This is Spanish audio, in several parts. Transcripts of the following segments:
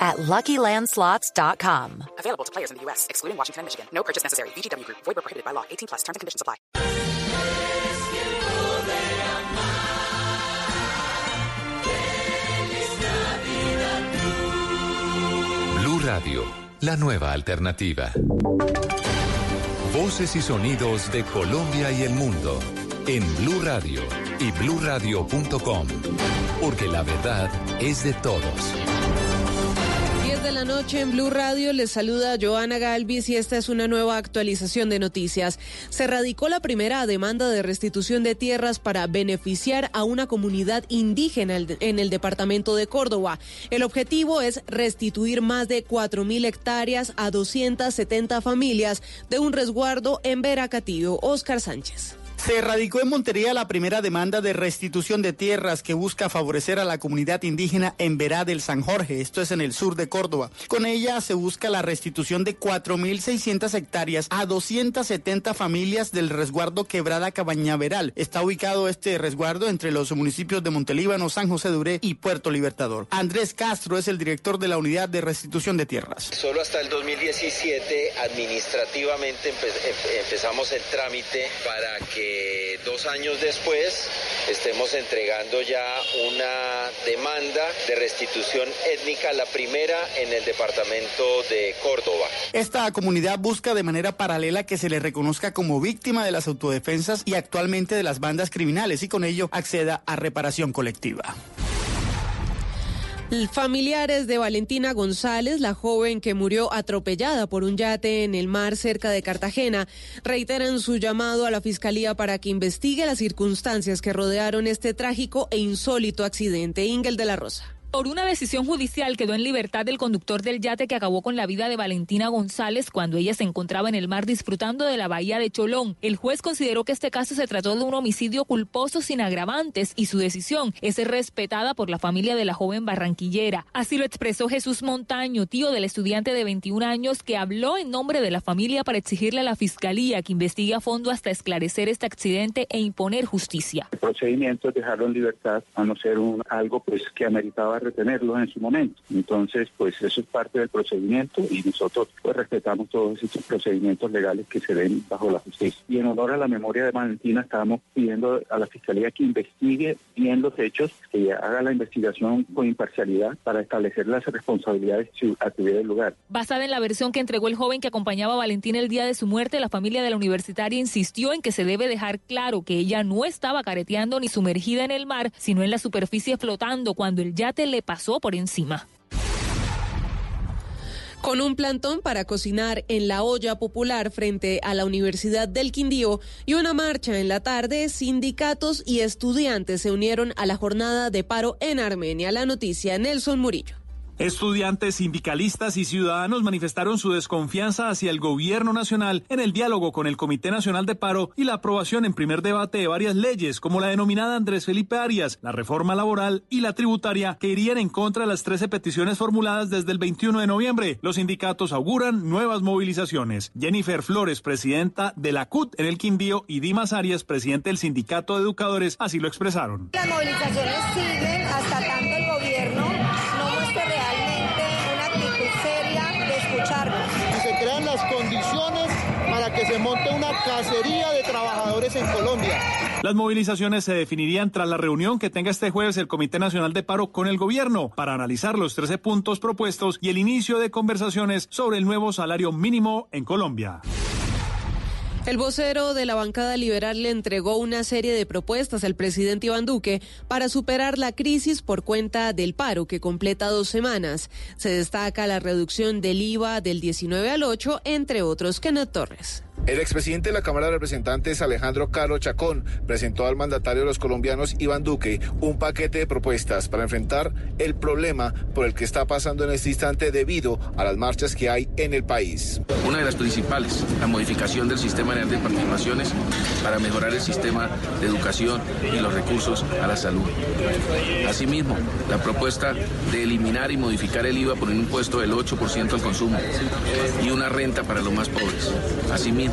at LuckyLandSlots.com. Available to players in the U.S., excluding Washington and Michigan. No purchase necessary. VGW Group. Void where prohibited by law. 18 plus. Terms and conditions apply. Blue Radio, la nueva alternativa. Voces y sonidos de Colombia y el mundo en Blue Radio y bluradio.com, porque la verdad es de todos. 10 de la noche en Blue Radio les saluda Joana Galvis y esta es una nueva actualización de noticias. Se radicó la primera demanda de restitución de tierras para beneficiar a una comunidad indígena en el departamento de Córdoba. El objetivo es restituir más de 4.000 hectáreas a 270 familias de un resguardo en Veracatío. Oscar Sánchez. Se radicó en Montería la primera demanda de restitución de tierras que busca favorecer a la comunidad indígena en Verá del San Jorge, esto es en el sur de Córdoba. Con ella se busca la restitución de 4.600 hectáreas a 270 familias del resguardo Quebrada Cabañaveral. Está ubicado este resguardo entre los municipios de Montelíbano, San José de Uré y Puerto Libertador. Andrés Castro es el director de la unidad de restitución de tierras. Solo hasta el 2017 administrativamente empe empezamos el trámite para que dos años después estemos entregando ya una demanda de restitución étnica, la primera en el departamento de Córdoba. Esta comunidad busca de manera paralela que se le reconozca como víctima de las autodefensas y actualmente de las bandas criminales y con ello acceda a reparación colectiva. Familiares de Valentina González, la joven que murió atropellada por un yate en el mar cerca de Cartagena, reiteran su llamado a la Fiscalía para que investigue las circunstancias que rodearon este trágico e insólito accidente. Ingel de la Rosa. Por una decisión judicial quedó en libertad el conductor del yate que acabó con la vida de Valentina González cuando ella se encontraba en el mar disfrutando de la bahía de Cholón. El juez consideró que este caso se trató de un homicidio culposo sin agravantes y su decisión es respetada por la familia de la joven barranquillera. Así lo expresó Jesús Montaño, tío del estudiante de 21 años que habló en nombre de la familia para exigirle a la fiscalía que investigue a fondo hasta esclarecer este accidente e imponer justicia. El procedimiento es dejarlo en libertad a no ser un, algo pues que ameritaba retenerlos en su momento. Entonces, pues eso es parte del procedimiento y nosotros pues respetamos todos estos procedimientos legales que se den bajo la justicia. Y en honor a la memoria de Valentina, estamos pidiendo a la Fiscalía que investigue bien los hechos, que haga la investigación con imparcialidad para establecer las responsabilidades si tuviera lugar. Basada en la versión que entregó el joven que acompañaba a Valentina el día de su muerte, la familia de la universitaria insistió en que se debe dejar claro que ella no estaba careteando ni sumergida en el mar, sino en la superficie flotando cuando el yate le pasó por encima. Con un plantón para cocinar en la olla popular frente a la Universidad del Quindío y una marcha en la tarde, sindicatos y estudiantes se unieron a la jornada de paro en Armenia. La noticia, Nelson Murillo. Estudiantes, sindicalistas y ciudadanos manifestaron su desconfianza hacia el gobierno nacional en el diálogo con el Comité Nacional de Paro y la aprobación en primer debate de varias leyes, como la denominada Andrés Felipe Arias, la reforma laboral y la tributaria, que irían en contra de las 13 peticiones formuladas desde el 21 de noviembre. Los sindicatos auguran nuevas movilizaciones. Jennifer Flores, presidenta de la CUT en el Quindío, y Dimas Arias, presidente del Sindicato de Educadores, así lo expresaron. Las movilizaciones siguen hasta tanto monte una cacería de trabajadores en Colombia. Las movilizaciones se definirían tras la reunión que tenga este jueves el Comité Nacional de Paro con el gobierno para analizar los 13 puntos propuestos y el inicio de conversaciones sobre el nuevo salario mínimo en Colombia. El vocero de la bancada liberal le entregó una serie de propuestas al presidente Iván Duque para superar la crisis por cuenta del paro que completa dos semanas. Se destaca la reducción del IVA del 19 al 8, entre otros. Kenneth Torres. El expresidente de la Cámara de Representantes, Alejandro Caro Chacón, presentó al mandatario de los colombianos, Iván Duque, un paquete de propuestas para enfrentar el problema por el que está pasando en este instante debido a las marchas que hay en el país. Una de las principales, la modificación del sistema de participaciones para mejorar el sistema de educación y los recursos a la salud. Asimismo, la propuesta de eliminar y modificar el IVA por un impuesto del 8% al consumo y una renta para los más pobres. Asimismo,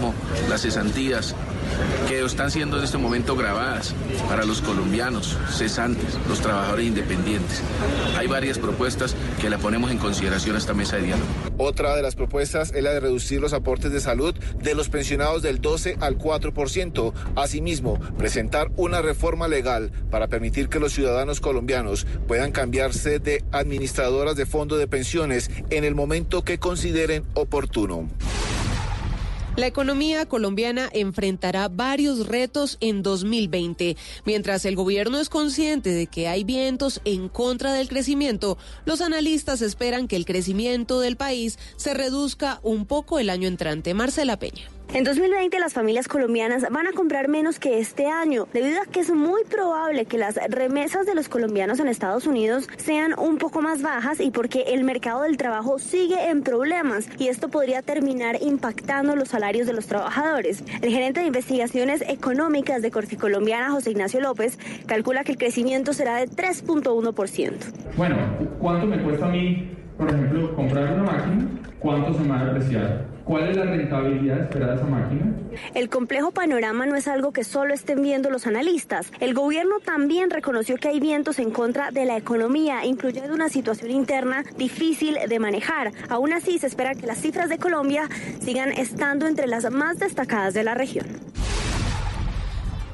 las cesantías que están siendo en este momento grabadas para los colombianos cesantes, los trabajadores independientes. Hay varias propuestas que la ponemos en consideración a esta mesa de diálogo. Otra de las propuestas es la de reducir los aportes de salud de los pensionados del 12 al 4%. Asimismo, presentar una reforma legal para permitir que los ciudadanos colombianos puedan cambiarse de administradoras de fondo de pensiones en el momento que consideren oportuno. La economía colombiana enfrentará varios retos en 2020. Mientras el gobierno es consciente de que hay vientos en contra del crecimiento, los analistas esperan que el crecimiento del país se reduzca un poco el año entrante. Marcela Peña. En 2020 las familias colombianas van a comprar menos que este año, debido a que es muy probable que las remesas de los colombianos en Estados Unidos sean un poco más bajas y porque el mercado del trabajo sigue en problemas y esto podría terminar impactando los salarios de los trabajadores. El gerente de investigaciones económicas de Corfi Colombiana, José Ignacio López, calcula que el crecimiento será de 3.1%. Bueno, ¿cuánto me cuesta a mí, por ejemplo, comprar una máquina? ¿Cuánto se me va a apreciar? ¿Cuál es la rentabilidad esperada de esa máquina? El complejo panorama no es algo que solo estén viendo los analistas. El gobierno también reconoció que hay vientos en contra de la economía, incluyendo una situación interna difícil de manejar. Aún así, se espera que las cifras de Colombia sigan estando entre las más destacadas de la región.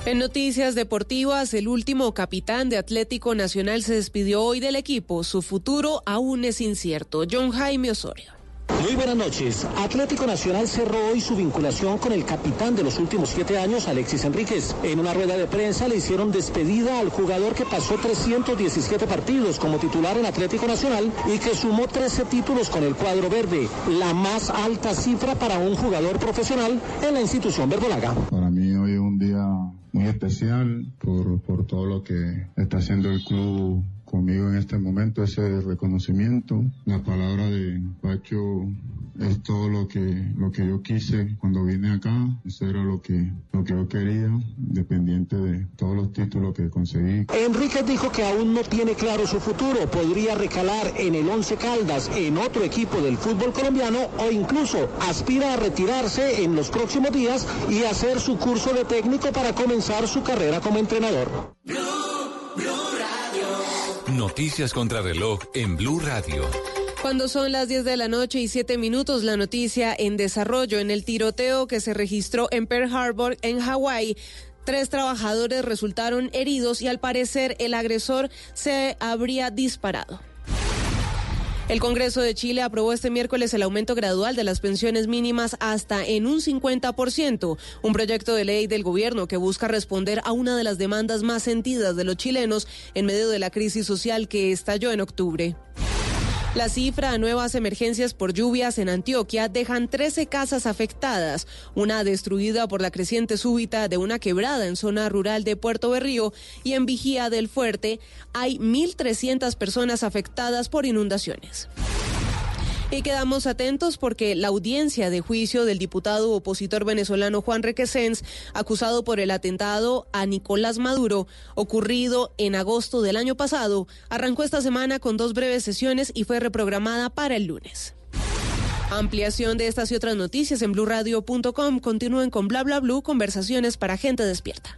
En noticias deportivas, el último capitán de Atlético Nacional se despidió hoy del equipo. Su futuro aún es incierto. John Jaime Osorio. Muy buenas noches. Atlético Nacional cerró hoy su vinculación con el capitán de los últimos siete años, Alexis Enríquez. En una rueda de prensa le hicieron despedida al jugador que pasó 317 partidos como titular en Atlético Nacional y que sumó 13 títulos con el cuadro verde, la más alta cifra para un jugador profesional en la institución verdolaga. Para mí hoy es un día muy especial por, por todo lo que está haciendo el club conmigo en este momento ese reconocimiento. La palabra de Pacho es todo lo que, lo que yo quise cuando vine acá. Eso era lo que, lo que yo quería, dependiente de todos los títulos que conseguí. Enrique dijo que aún no tiene claro su futuro. Podría recalar en el Once Caldas, en otro equipo del fútbol colombiano o incluso aspira a retirarse en los próximos días y hacer su curso de técnico para comenzar su carrera como entrenador. Noticias contra reloj en Blue Radio. Cuando son las 10 de la noche y 7 minutos, la noticia en desarrollo en el tiroteo que se registró en Pearl Harbor, en Hawái. Tres trabajadores resultaron heridos y al parecer el agresor se habría disparado. El Congreso de Chile aprobó este miércoles el aumento gradual de las pensiones mínimas hasta en un 50%, un proyecto de ley del gobierno que busca responder a una de las demandas más sentidas de los chilenos en medio de la crisis social que estalló en octubre. La cifra de nuevas emergencias por lluvias en Antioquia dejan 13 casas afectadas, una destruida por la creciente súbita de una quebrada en zona rural de Puerto Berrío y en Vigía del Fuerte hay 1.300 personas afectadas por inundaciones. Y quedamos atentos porque la audiencia de juicio del diputado opositor venezolano Juan Requesens, acusado por el atentado a Nicolás Maduro, ocurrido en agosto del año pasado, arrancó esta semana con dos breves sesiones y fue reprogramada para el lunes. Ampliación de estas y otras noticias en blurradio.com. Continúen con bla bla conversaciones para gente despierta.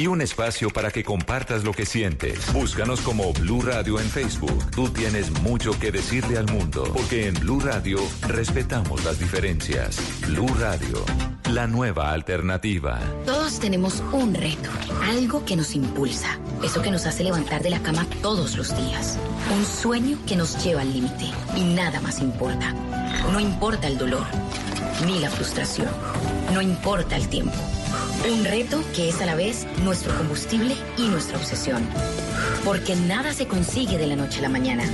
y un espacio para que compartas lo que sientes. Búscanos como Blue Radio en Facebook. Tú tienes mucho que decirle al mundo, porque en Blue Radio respetamos las diferencias. Blue Radio, la nueva alternativa. Todos tenemos un reto, algo que nos impulsa, eso que nos hace levantar de la cama todos los días, un sueño que nos lleva al límite y nada más importa. No importa el dolor, ni la frustración, no importa el tiempo. Un reto que es a la vez nuestro combustible y nuestra obsesión. Porque nada se consigue de la noche a la mañana.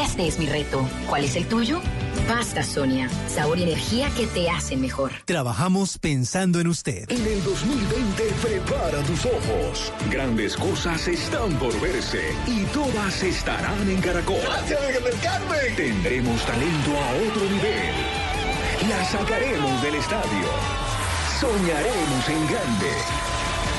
Este es mi reto. ¿Cuál es el tuyo? Pasta Sonia, sabor y energía que te hacen mejor. Trabajamos pensando en usted. En el 2020 prepara tus ojos. Grandes cosas están por verse y todas estarán en Caracol. ¡Gracias, Carmen! Tendremos talento a otro nivel. La sacaremos del estadio. Soñaremos en grande.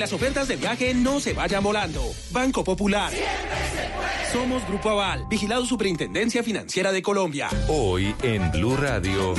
las ofertas de viaje no se vayan volando. Banco Popular. Somos Grupo Aval, vigilado Superintendencia Financiera de Colombia. Hoy en Blue Radio.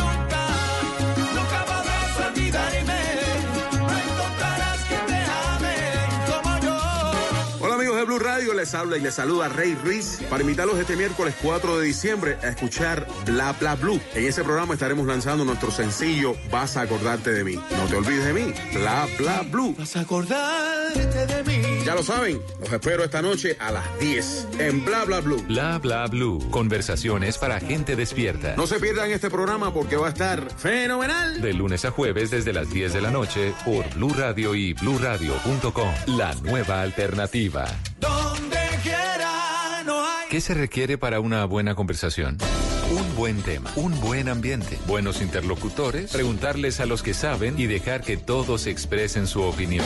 Radio, les habla y les saluda Rey Ruiz para invitarlos este miércoles 4 de diciembre a escuchar Bla Bla Blue. En ese programa estaremos lanzando nuestro sencillo Vas a acordarte de mí. No te olvides de mí, Bla Bla Blue. Vas a acordarte de mí. Ya lo saben, los espero esta noche a las 10 en Bla Bla Blue. Bla Bla Blue. Conversaciones para gente despierta. No se pierdan este programa porque va a estar fenomenal. De lunes a jueves desde las 10 de la noche por Blue Radio y bluradio.com. La nueva alternativa. Donde quiera no hay. ¿Qué se requiere para una buena conversación? Un buen tema, un buen ambiente, buenos interlocutores, preguntarles a los que saben y dejar que todos expresen su opinión.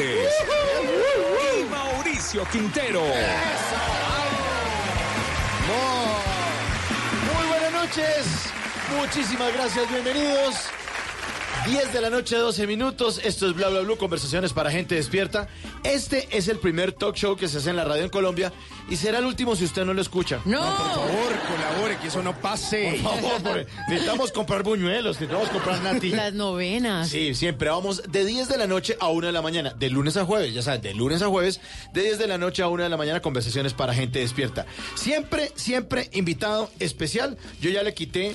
Y Mauricio Quintero. Muy buenas noches. Muchísimas gracias. Bienvenidos. 10 de la noche, 12 minutos. Esto es Bla Bla Blue, conversaciones para gente despierta. Este es el primer talk show que se hace en la radio en Colombia y será el último si usted no lo escucha. No. por favor, colabore, que eso no pase. Por favor, por- necesitamos comprar buñuelos, necesitamos comprar nati. Las novenas. Sí, siempre vamos de 10 de la noche a 1 de la mañana, de lunes a jueves, ya sabes, de lunes a jueves, de 10 de la noche a 1 de la mañana, conversaciones para gente despierta. Siempre, siempre invitado especial. Yo ya le quité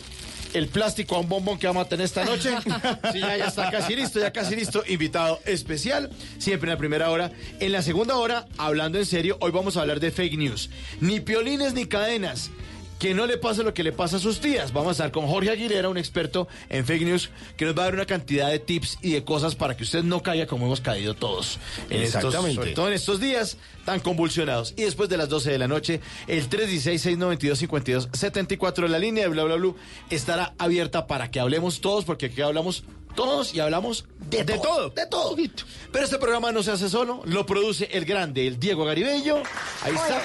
el plástico a un bombón que vamos a tener esta noche. Sí, ya, ya está casi listo, ya casi listo. Invitado especial, siempre en la primera hora. En la segunda hora, hablando en serio, hoy vamos a hablar de fake news. Ni piolines ni cadenas. Que no le pase lo que le pasa a sus tías. Vamos a estar con Jorge Aguilera, un experto en fake news, que nos va a dar una cantidad de tips y de cosas para que usted no caiga como hemos caído todos. En estos- Exactamente. sobre todo en estos días tan convulsionados. Y después de las 12 de la noche, el 316-692-5274, la línea de bla bla bla, estará abierta para que hablemos todos, porque aquí hablamos todos y hablamos de, todo, De todo. Pero este programa no se hace solo, lo produce el grande, el Diego Garibello. Ahí está.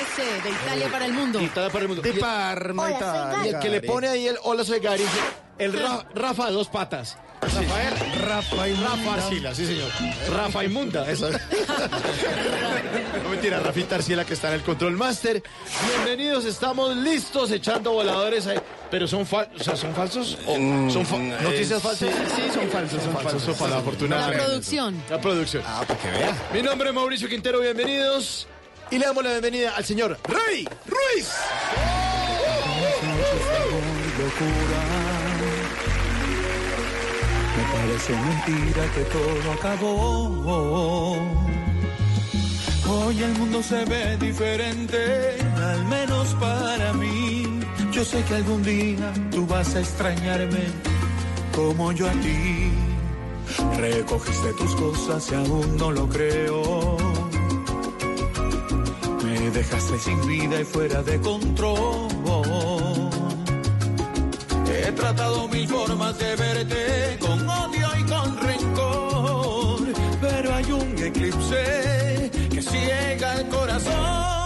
Este, de Italia para el mundo. Italia para el mundo. De Parma, Hola, soy Italia. Y el que le pone ahí el Hola soy Gary, el Ra- Rafa de dos patas. Rafael, Rafa y Rafa Arcila, sí señor. Rafa Inmunda, eso. no mentira, Rafita Arcila que está en el Control Master. Bienvenidos, estamos listos echando voladores ahí. Pero son, fal o sea, ¿son falsos o son fa- noticias falsas. Mm, Sí, sí, son falsos, son falsos. Para la La afortunada. producción. La producción. Ah, para que vea. Mi nombre es Mauricio Quintero, bienvenidos. Y le damos la bienvenida al señor Rey Ruiz. Me parece mentira que todo acabó. Hoy el mundo se ve diferente, al menos para mí. Yo sé que algún día tú vas a extrañarme como yo a ti. Recogiste tus cosas y aún no lo creo. Me dejaste sin vida y fuera de control. He tratado mil formas de verte con odio eclipse que ciega el corazón.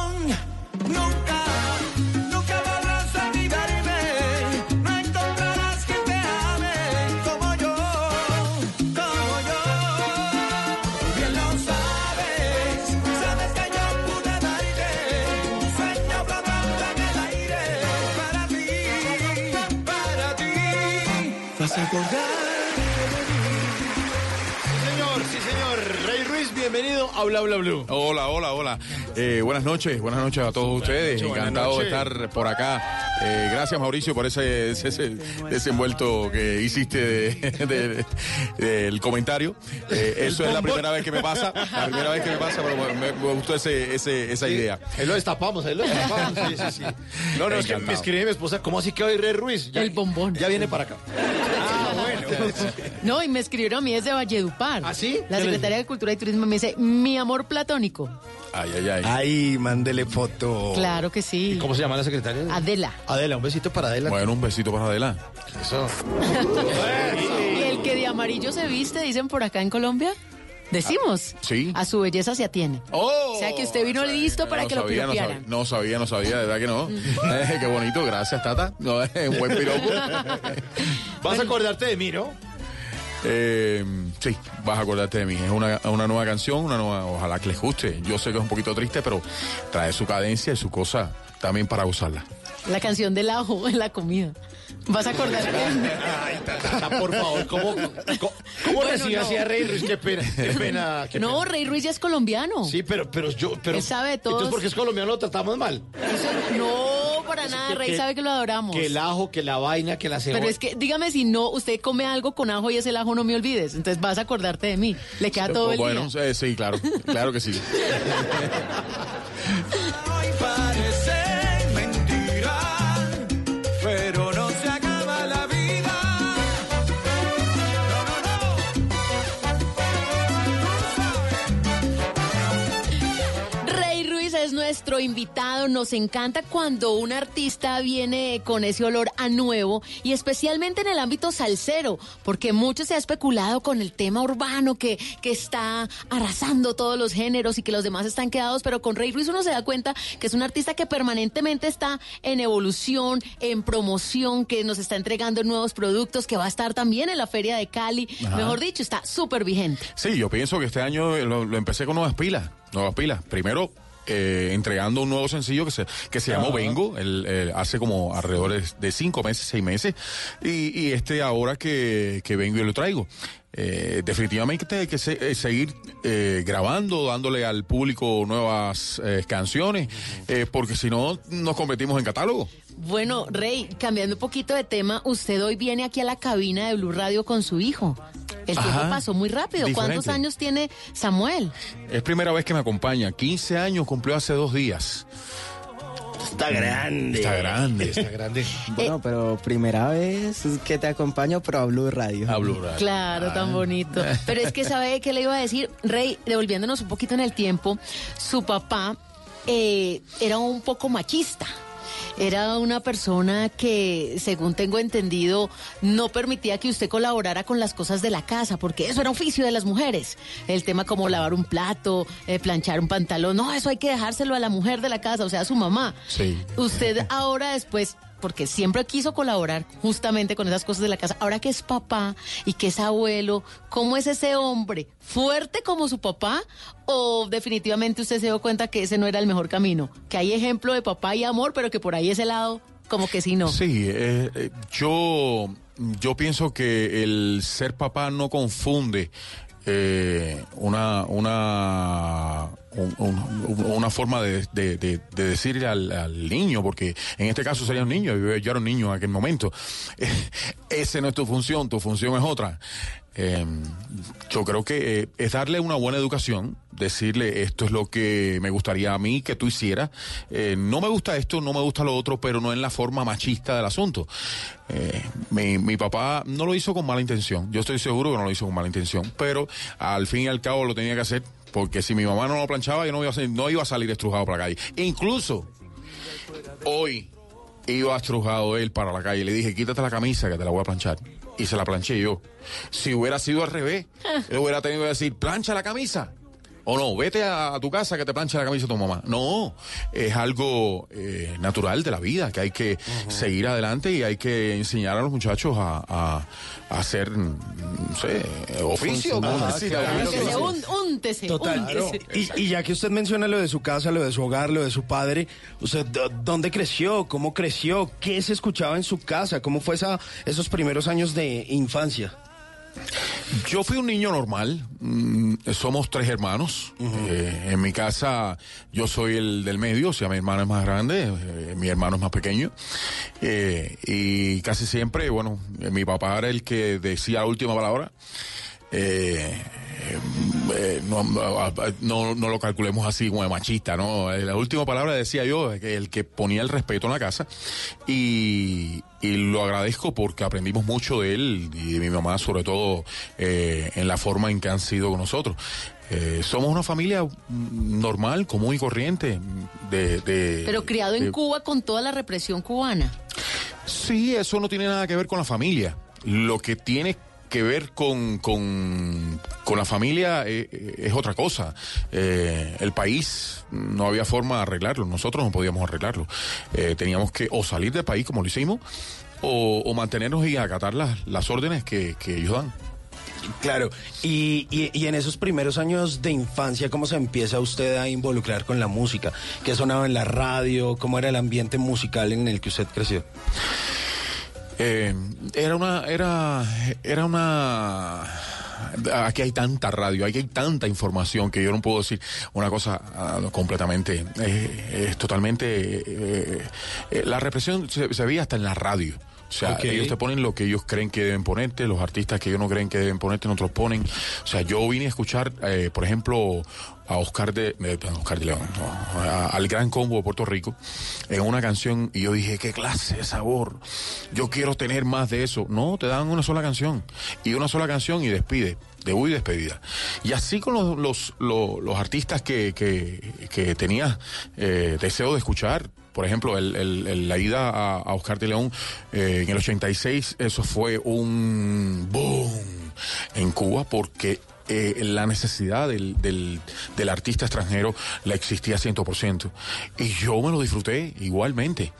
Bienvenido a Bla Bla Blue. Hola, hola, hola. Eh, buenas noches, buenas noches a todos ustedes. noches, Encantado de estar por acá. Eh, gracias, Mauricio, por ese, ese, ese desenvuelto que hiciste de- de- del comentario. Eh, eso es la primera vez que me pasa, la primera vez que me pasa, pero me, me gustó ese, ese- esa idea. Ahí lo destapamos, ahí lo destapamos. Sí, sí, sí. No, no, es que me Encantado. escribe mi esposa, ¿cómo así que hoy Rey Ruiz? Ya- El bombón. Ya viene para acá. No, y me escribieron a mí desde Valledupar. ¿Ah, sí? La secretaria de Cultura y Turismo me dice, mi amor platónico. Ay, ay, ay. Ay, mándele foto. Claro que sí. ¿Cómo se llama la secretaria? Adela. Adela, un besito para Adela. Bueno, un besito para Adela. Eso. Y el que de amarillo se viste, dicen por acá en Colombia. Decimos. Sí. A su belleza se atiene. Oh, o sea que usted vino listo para no que lo sabía, no piropearan. sabía, no sabía, no sabía, de verdad que no. Eh, qué bonito, gracias, Tata. No, es un buen piropo. Vas a acordarte de mí, ¿no? Eh, sí, vas a acordarte de mí. Es una, una nueva canción, una nueva, ojalá que les guste. Yo sé que es un poquito triste, pero trae su cadencia y su cosa también para usarla. La canción del ajo en la comida. Vas a acordar Tata, por favor, ¿cómo, cómo, cómo Bueno, recibe no. así a Rey Ruiz? Qué pena, qué pena. qué No, pena. Rey Ruiz ya es colombiano. Sí, pero, pero yo, pero. Él sabe de todos. Entonces, porque es colombiano lo tratamos mal. No, para nada, que- Rey que- sabe que lo adoramos. Que el ajo, que la vaina, que la cebolla. Pero es que, dígame si no, usted come algo con ajo y es el ajo, no me olvides. Entonces vas a acordarte de mí. Le queda todo el bueno, día. eh, sí, claro, claro que sí. es nuestro invitado. Nos encanta cuando un artista viene con ese olor a nuevo y especialmente en el ámbito salsero, porque mucho se ha especulado con el tema urbano que, que está arrasando todos los géneros y que los demás están quedados, pero con Rey Ruiz uno se da cuenta que es un artista que permanentemente está en evolución, en promoción, que nos está entregando nuevos productos, que va a estar también en la Feria de Cali. Ajá. Mejor dicho, está súper vigente. Sí, yo pienso que este año lo, lo empecé con nuevas pilas, nuevas pilas. Primero, eh, entregando un nuevo sencillo que se, que se llamó. Vengo, el, eh, hace como alrededor de, de cinco meses, seis meses, y, y este ahora que, que vengo y lo traigo. Eh, definitivamente hay que se- eh, seguir eh, grabando, dándole al público nuevas eh, canciones, eh, porque si no nos convertimos en catálogo. Bueno, Rey, cambiando un poquito de tema, usted hoy viene aquí a la cabina de Blue Radio con su hijo. El tiempo pasó muy rápido. ¿Cuántos años tiene Samuel? Es primera vez que me acompaña, 15 años cumplió hace dos días. Está grande. Está grande. Está grande. Bueno, pero primera vez que te acompaño, pero a Blue Radio. A Blue Radio. Claro, Ah. tan bonito. Pero es que, ¿sabe qué le iba a decir? Rey, devolviéndonos un poquito en el tiempo, su papá eh, era un poco machista. Era una persona que, según tengo entendido, no permitía que usted colaborara con las cosas de la casa, porque eso era oficio de las mujeres. El tema como lavar un plato, eh, planchar un pantalón, no, eso hay que dejárselo a la mujer de la casa, o sea, a su mamá. Sí. Usted ahora después, porque siempre quiso colaborar justamente con esas cosas de la casa, ahora que es papá y que es abuelo, ¿cómo es ese hombre? ¿Fuerte como su papá? ¿O definitivamente usted se dio cuenta que ese no era el mejor camino? Que hay ejemplo de papá y amor, pero que por ahí ese lado como que sí no. Sí, eh, eh, yo, yo pienso que el ser papá no confunde eh, una, una, un- un- una forma de, de, de- de decirle al, al niño, porque en este caso sería un niño, yo, yo era un niño en aquel momento. Esa no es tu función, tu función es otra. Eh, yo creo que eh, es darle una buena educación, decirle esto es lo que me gustaría a mí que tú hicieras. Eh, no me gusta esto, no me gusta lo otro, pero no en la forma machista del asunto. Eh, mi, mi papá no lo hizo con mala intención, yo estoy seguro que no lo hizo con mala intención, pero al fin y al cabo lo tenía que hacer porque si mi mamá no lo planchaba yo no iba a, no iba a salir estrujado para la calle. Incluso hoy iba estrujado él para la calle. Le dije, quítate la camisa que te la voy a planchar. Y se la planché yo. Si hubiera sido al revés, él hubiera tenido que decir, plancha la camisa. O no, vete a, a tu casa que te planche la camisa tu mamá. No, es algo eh, natural de la vida, que hay que seguir adelante y hay que enseñar a los muchachos a, a- a hacer, mm, no sé, oficio. Y, y ya que usted menciona lo de su casa, lo de su hogar, lo de su padre, ¿usted dónde creció? ¿Cómo creció? ¿Qué se escuchaba en su casa? ¿Cómo fue esa, esos primeros años de infancia? Yo fui un niño normal. mm, somos tres hermanos. Eh, en mi casa yo soy el del medio, o sea, mi hermano es más grande, eh, mi hermano es más pequeño. Eh, y casi siempre, bueno, mi papá era el que decía la última palabra. No, no, no lo calculemos así como de machista, ¿no? La última palabra decía yo, que el que ponía el respeto en la casa y, y lo agradezco porque aprendimos mucho de él y de mi mamá sobre todo eh, en la forma en que han sido con nosotros. Eh, somos una familia mm, normal, común y corriente. De, de- Pero criado en Cuba con toda la represión cubana. Sí, eso no tiene nada que ver con la familia. Lo que tiene que ver con, con, con la familia eh, eh, es otra cosa. Eh, el país no había forma de arreglarlo, nosotros no podíamos arreglarlo. Teníamos que o salir del país como lo hicimos o, o mantenernos y acatar las, las órdenes que, que ellos dan. Claro, y, y- y en esos primeros años de infancia, ¿cómo se empieza usted a involucrar con la música? ¿Qué sonaba en la radio? ¿Cómo era el ambiente musical en el que usted creció? Eh, era una, era, era una. Aquí hay tanta radio, aquí hay tanta información que yo no puedo decir una cosa ah, completamente. eh, es totalmente. eh, eh, la represión se, se veía hasta en la radio. O sea, Ok. ellos te ponen lo que ellos creen que deben ponerte, los artistas que ellos no creen que deben ponerte, no te los ponen. O sea, yo vine a escuchar, eh, por ejemplo, a Oscar de, eh, Oscar León, al Gran Combo de Puerto Rico, en una canción, y yo dije, qué clase de sabor. Yo quiero tener más de eso. No, te dan una sola canción. Y una sola canción y despide. Debut y despedida. Y así con los, los, los, artistas que, que, que tenía eh, deseo de escuchar. Por ejemplo, el- la ida a, a Oscar de León eh, en el 86, eso fue un boom en Cuba porque eh, la necesidad del, del, artista extranjero la existía 100%. Y yo me lo disfruté igualmente.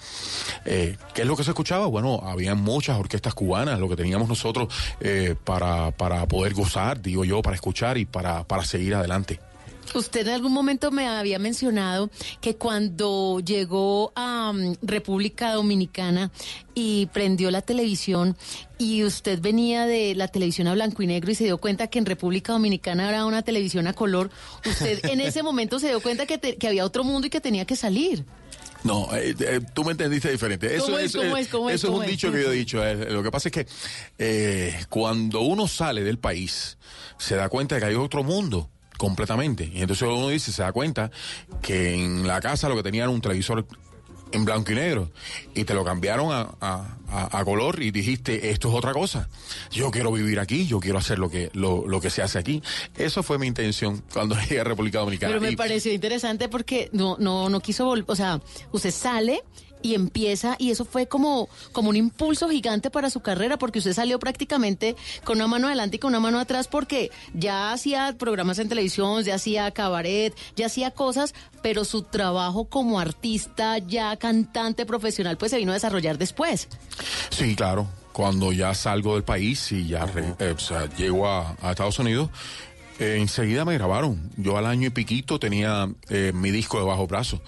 Eh, ¿Qué es lo que se escuchaba? Bueno, había muchas orquestas cubanas, lo que teníamos nosotros eh, para, para poder gozar, digo yo, para escuchar y para, para seguir adelante. Usted en algún momento me había mencionado que cuando llegó a mm, República Dominicana y prendió la televisión y usted venía de la televisión a blanco y negro y se dio cuenta que en República Dominicana era una televisión a color, usted en ese momento se dio cuenta que, te- que había otro mundo y que tenía que salir. No, eh, eh, tú me entendiste diferente. Eso, ¿Cómo es, cómo eh, es, es, eso es un es? dicho que yo he dicho. eh, lo que pasa es que eh, cuando uno sale del país, se da cuenta de que hay otro mundo completamente. Y entonces uno dice, se da cuenta que en la casa lo que tenían era un televisor en blanco y negro y te lo cambiaron a, a- a- a color y dijiste esto es otra cosa. Yo quiero vivir aquí yo quiero hacer lo que lo, lo que se hace aquí eso fue mi intención cuando llegué a República Dominicana. Pero me Y- pareció interesante porque no, no, no quiso volver, o sea, usted sale y empieza y eso fue como, como un impulso gigante para su carrera porque usted salió prácticamente con una mano adelante y con una mano atrás porque ya hacía programas en televisión, ya hacía cabaret, ya hacía cosas, pero su trabajo como artista, ya cantante profesional, pues se vino a desarrollar después. Sí, claro. Cuando ya salgo del país y ya re- eh, o sea, llego a, a Estados Unidos, Eh, enseguida me grabaron. Yo al año y piquito tenía eh, mi disco de bajo brazo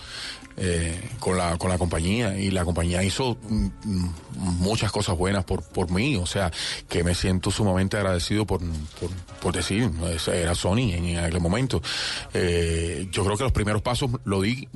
eh, con, la, con la compañía y la compañía hizo mm, mm, muchas cosas buenas por, por mí. O sea, que me siento sumamente agradecido por, por, por decir, era Sony en aquel momento. Eh, yo creo que los primeros pasos lo di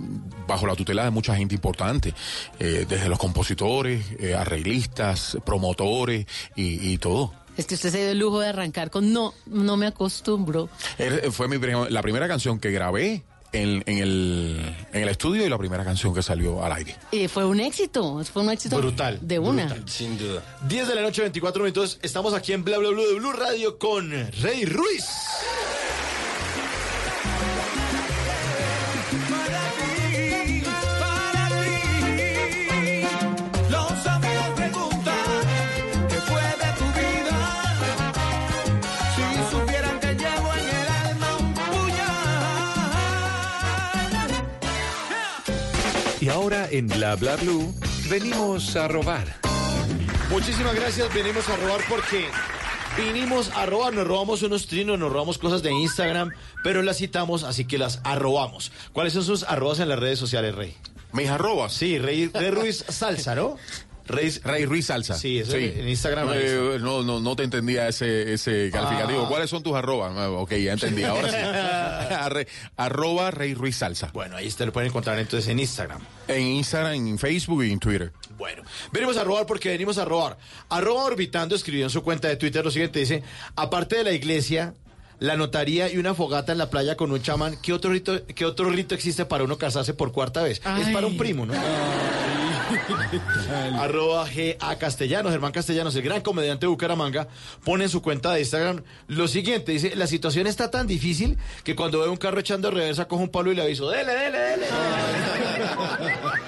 bajo la tutela de mucha gente importante, eh, desde los compositores, arreglistas, promotores y, y todo. Es que usted se dio el lujo de arrancar con no, no me acostumbro. Er- Fue mi la primera canción que grabé en, en el, en el estudio y la primera canción que salió al aire. Y fue un éxito, fue un éxito Brutal. de una. brutal. Sin duda. 10 de la noche, 24 minutos. Estamos aquí en Bla Bla Blue de Blue Radio con Rey Ruiz. Ahora en Bla Bla Blue venimos a robar. Muchísimas gracias. Venimos a robar porque vinimos a robar. Nos robamos unos trinos, nos robamos cosas de Instagram, pero las citamos, así que las arrobamos. ¿Cuáles son sus arrobas en las redes sociales, Rey? Mis arrobas. Sí, Rey, Rey Ruiz Salsa, ¿no? Rey, Rey Ruiz Salsa. Sí, eso en Instagram. Eh, no, no, no te entendía ese, ese calificativo. Ah. ¿Cuáles son tus arrobas? Ah, Ok, ya entendí. Ahora sí. Arroba Rey Ruiz Salsa. Bueno, ahí usted lo pueden encontrar entonces en Instagram. En Instagram, en Facebook y en Twitter. Bueno, venimos a robar porque venimos a robar. Arroba Orbitando escribió en su cuenta de Twitter lo siguiente, dice, aparte de la iglesia, la notaría y una fogata en la playa con un chamán, ¿qué otro rito, qué otro rito existe para uno casarse por cuarta vez? Es para un primo, ¿no? Arroba GA Castellanos, Germán Castellanos, el gran comediante de Bucaramanga, pone en su cuenta de Instagram lo siguiente, dice, la situación está tan difícil que cuando veo un carro echando reversa cojo un palo y le aviso, dele, dele, dele.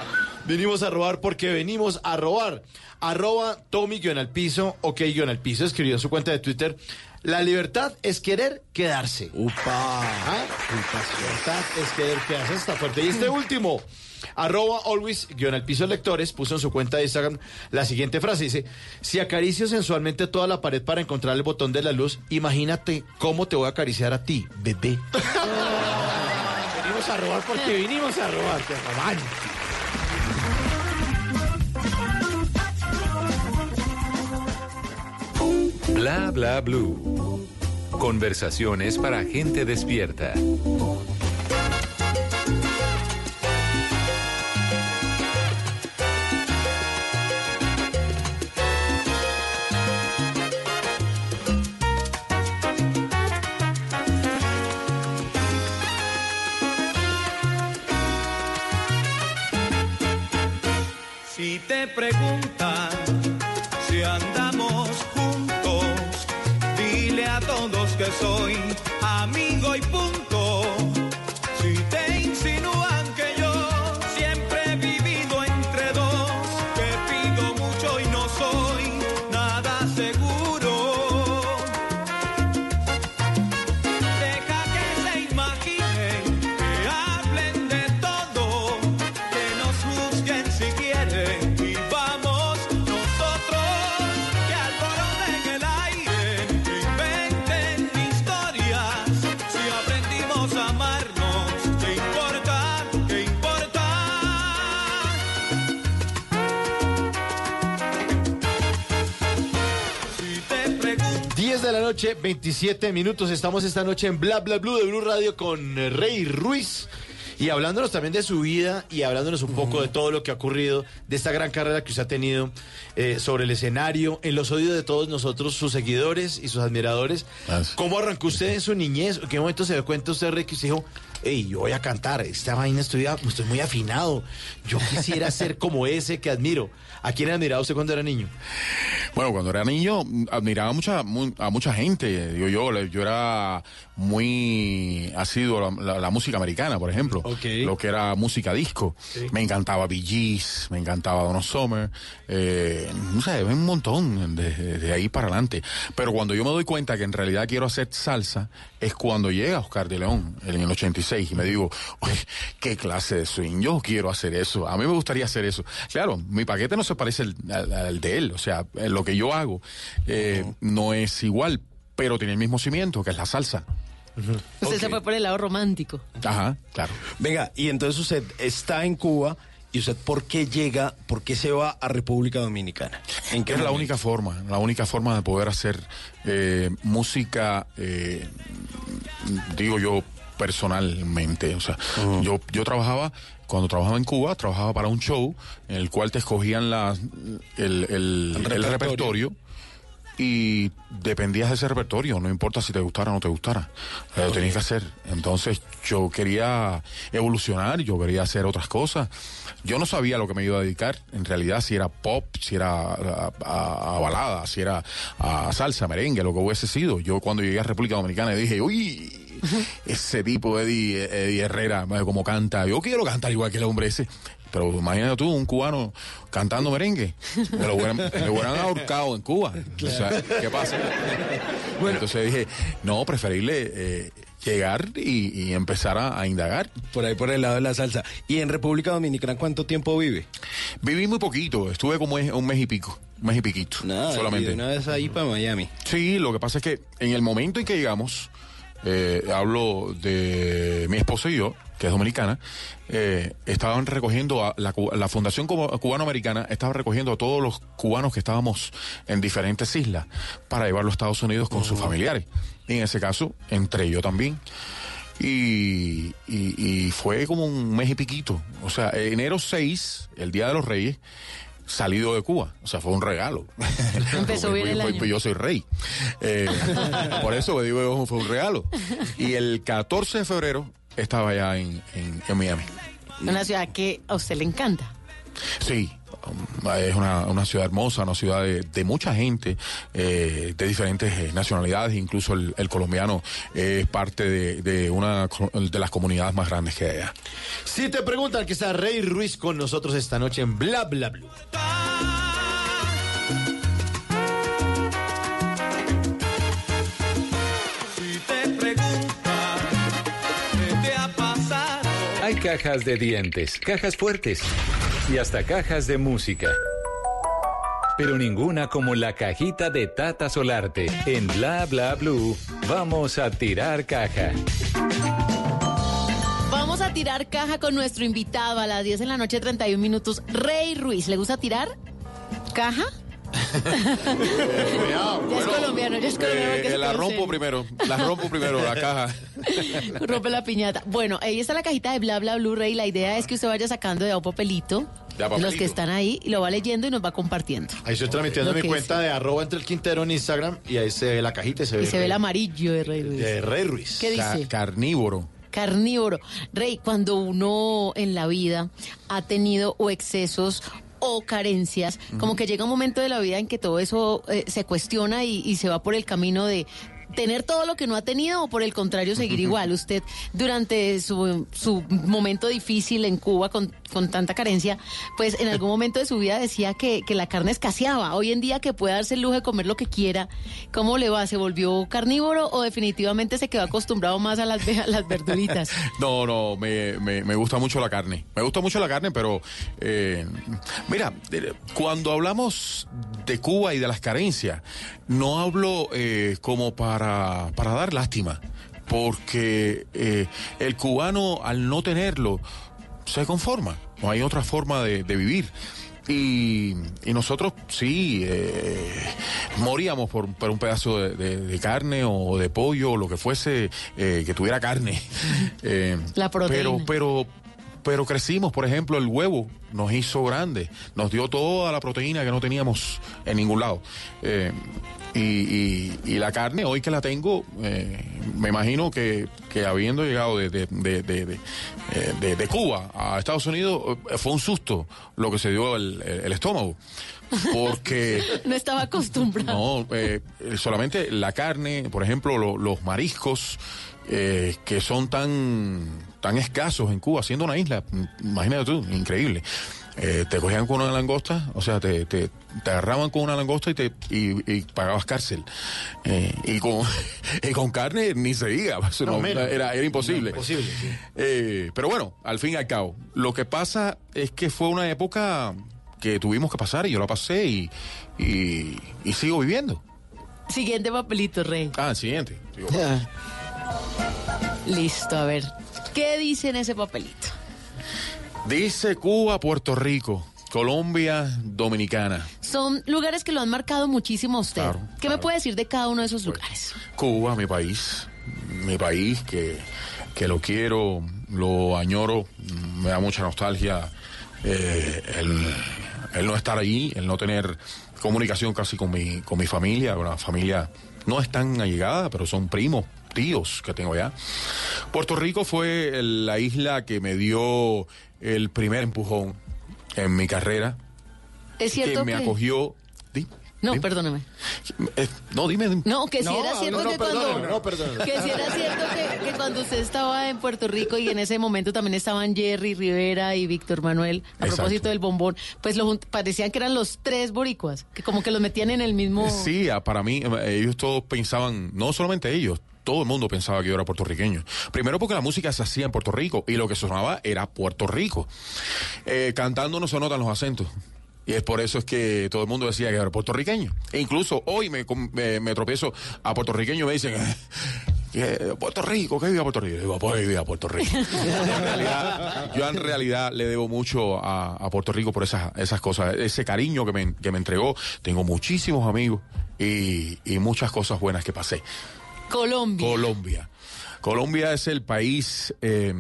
Venimos a robar porque venimos a robar. Arroba Tommy guion al piso, ok guion al piso, escribió en su cuenta de Twitter. La libertad es querer quedarse. Upa. ¿Ah? Libertad es querer quedarse. Está fuerte. Y este último, arroba always guion al piso lectores, puso en su cuenta de Instagram la siguiente frase. Dice, si acaricio sensualmente toda la pared para encontrar el botón de la luz, imagínate cómo te voy a acariciar a ti, bebé. venimos a robar porque vinimos a robar. Qué romántico. Bla Bla Blue. Conversaciones para gente despierta. Si te preguntan soy amigo y punto. Noche, 27 minutos. Estamos esta noche en Bla Bla Blue de Blue Radio con eh, Rey Ruiz. Y hablándonos también de su vida y hablándonos un poco de todo lo que ha ocurrido, de esta gran carrera que usted ha tenido eh, sobre el escenario, en los oídos de todos nosotros, sus seguidores y sus admiradores. ¿Cómo arrancó usted en su niñez? ¿En qué momento se dio cuenta usted, Rey, que usted dijo, hey, yo voy a cantar, esta vaina estoy, a- estoy muy afinado, yo quisiera ser como ese que admiro? ¿A quién admiraba usted cuando era niño? Bueno, cuando era niño admiraba mucha, mu- a mucha gente. Digo yo, yo era muy asiduo a la, la- la música americana, por ejemplo. Lo que era música disco. Me encantaba Bee Gees, me encantaba Donna Summer. eh, no sé, un montón de, de ahí para adelante. Pero cuando yo me doy cuenta que en realidad quiero hacer salsa, es cuando llega Oscar de León en el 86 y me digo, "Oye, ¿qué clase de swing? Yo quiero hacer eso. A mí me gustaría hacer eso. Claro, mi paquete no se parece al, al- al de él. O sea, eh, lo que yo hago eh, no es igual, pero tiene el mismo cimiento, que es la salsa. Usted se fue por el lado romántico. Ajá, claro. Venga, y entonces usted está en Cuba y usted por qué llega, por qué se va a República Dominicana? ¿En qué es la única forma, la única forma de poder hacer eh, música, eh, digo yo personalmente. O sea, yo, yo trabajaba, cuando trabajaba en Cuba, trabajaba para un show en el cual te escogían la, el, el- el repertorio. repertorio. y dependías de ese repertorio, no importa si te gustara o no te gustara, lo tenías que hacer. Entonces yo quería evolucionar, yo quería hacer otras cosas. Yo no sabía lo que me iba a dedicar, en realidad, si era pop, si era a, a- a balada, si era a salsa, merengue, lo que hubiese sido. Yo cuando llegué a República Dominicana dije, uy, ese tipo, Eddie, Eddie Herrera, eh, como canta, yo quiero cantar igual que el hombre ese. Pero imagínate tú, un cubano cantando merengue. Me lo hubieran, me lo hubieran ahorcado en Cuba. O sea, ¿qué pasa? Entonces dije, no, preferible eh, llegar y, y empezar a, a indagar. Por ahí por el lado de la salsa. ¿Y en República Dominicana cuánto tiempo vive? Viví muy poquito, estuve como un mes y pico, un mes y piquito. Nada, solamente. una vez ahí para Miami. Sí, lo que pasa es que en el momento en que llegamos, eh, hablo de mi esposa y yo, que es dominicana, eh, estaban recogiendo, a la, Fundación Cuba- Cubano-Americana estaba recogiendo a todos los cubanos que estábamos en diferentes islas para llevarlos a Estados Unidos con sus familiares. Y en ese caso, entré yo también. Y, y- y fue como un mes y piquito. O sea, enero 6, el Día de los Reyes, salido de Cuba. O sea, fue un regalo. Empezó bien el Yo- año. Yo soy rey. Eh, por eso me digo, fue un regalo. Y el 14 de febrero estaba ya en, en- en Miami. Una ciudad que a usted le encanta. Sí, es una, una ciudad hermosa, una ciudad de, de mucha gente, eh, de diferentes eh, nacionalidades, incluso el, colombiano es parte de, una de las comunidades más grandes que hay allá. Si te preguntan que está Rey Ruiz con nosotros esta noche en Bla Bla Blue. Cajas de dientes, cajas fuertes y hasta cajas de música. Pero ninguna como la cajita de Tata Solarte. En Bla Bla Blue, vamos a tirar caja. Vamos a tirar caja con nuestro invitado a las 10 de la noche, 31 minutos, Rey Ruiz. ¿Le gusta tirar caja? Ya es colombiano, ya es colombiano. Eh, que se la rompo primero, la rompo primero, la caja. Rompe la piñata. Bueno, ahí está la cajita de bla bla blu rey. La idea es que usted vaya sacando de a un papelito. De a Los que están ahí y lo va leyendo y nos va compartiendo. Ahí estoy transmitiendo Lo mi cuenta de arroba entre el Quintero en Instagram y ahí se ve la cajita y se ve, Y se ve el amarillo de Rey Ruiz. de Rey Ruiz. ¿Qué dice? carnívoro. Carnívoro. Rey, cuando uno en la vida ha tenido o excesos o carencias, como que llega un momento de la vida en que todo eso eh, se cuestiona y, y se va por el camino de tener todo lo que no ha tenido o por el contrario seguir igual. Usted durante su, su momento difícil en Cuba con, con tanta carencia, pues en algún momento de su vida decía que, que la carne escaseaba. Hoy en día que puede darse el lujo de comer lo que quiera, ¿cómo le va? ¿Se volvió carnívoro o definitivamente se quedó acostumbrado más a las, a las verduritas? No, no, me, me, me gusta mucho la carne. Me gusta mucho la carne, pero eh, mira, eh, cuando hablamos de Cuba y de las carencias, no hablo eh, como para, para dar lástima, porque eh, el cubano al no tenerlo se conforma, no hay otra forma de, de vivir. Y, y nosotros sí eh, moríamos por, por un pedazo de, de- de carne o de pollo o lo que fuese eh, que tuviera carne. Eh, La proteína. Pero, pero, pero crecimos, por ejemplo, el huevo nos hizo grande, nos dio toda la proteína que no teníamos en ningún lado. Eh, y, y- y la carne, hoy que la tengo, eh, me imagino que, que habiendo llegado de, de, de, de- de, eh, de- de Cuba a Estados Unidos, eh, fue un susto lo que se dio el, el estómago. Porque No estaba acostumbrado. no, eh, solamente la carne, por ejemplo, lo- los mariscos, eh, que son tan, tan escasos en Cuba, siendo una isla, imagínate tú, increíble. Eh, te cogían con una langosta, o sea, te, te, te agarraban con una langosta y te y, y pagabas cárcel. Eh, y, con, y con carne ni se diga, eso No, no, menos. era, era imposible. No, imposible, sí. Eh, pero bueno, al fin y al cabo, lo que pasa es que fue una época que tuvimos que pasar y yo la pasé y, y, y sigo viviendo. Siguiente papelito, Rey. Ah, siguiente. Digo, Listo, a ver. ¿Qué dice en ese papelito? Dice Cuba, Puerto Rico, Colombia, Dominicana. Son lugares que lo han marcado muchísimo a usted. ¿Qué me puede decir de cada uno de esos lugares? Cuba, mi país, mi país que, que lo quiero, lo añoro, me da mucha nostalgia eh, el, el no estar allí, el no tener comunicación casi con mi, con mi familia, una familia no es tan allegada, pero son primos, tíos que tengo allá. Puerto Rico fue la isla que me dio el primer empujón en mi carrera, Es que cierto me que... acogió. Di- No, di- perdóname. eh, no, dime. dime. No, que si No, era cierto no, que cuando... no, perdóneme. Que si era cierto que, que cuando usted estaba en Puerto Rico y en ese momento también estaban Jerry Rivera y Víctor Manuel, a Exacto. propósito del bombón, pues lo parecían que eran los tres boricuas, que como que los metían en el mismo... Sí, para mí, eh, ellos todos pensaban, no solamente ellos, todo el mundo pensaba que yo era puertorriqueño. Primero porque la música se hacía en Puerto Rico y lo que sonaba era Puerto Rico. Eh, cantando no se notan los acentos. Y es por eso es que todo el mundo decía que era puertorriqueño. E incluso hoy me, com- me, me tropiezo a puertorriqueños y me dicen, "Eh, Puerto Rico, que viva Puerto Rico. Digo, pues viva Puerto Rico. En realidad, yo en realidad le debo mucho a, a Puerto Rico por esas, esas cosas, ese cariño que me, que me entregó. Tengo muchísimos amigos y, y muchas cosas buenas que pasé. Colombia. Colombia. Colombia es el país eh,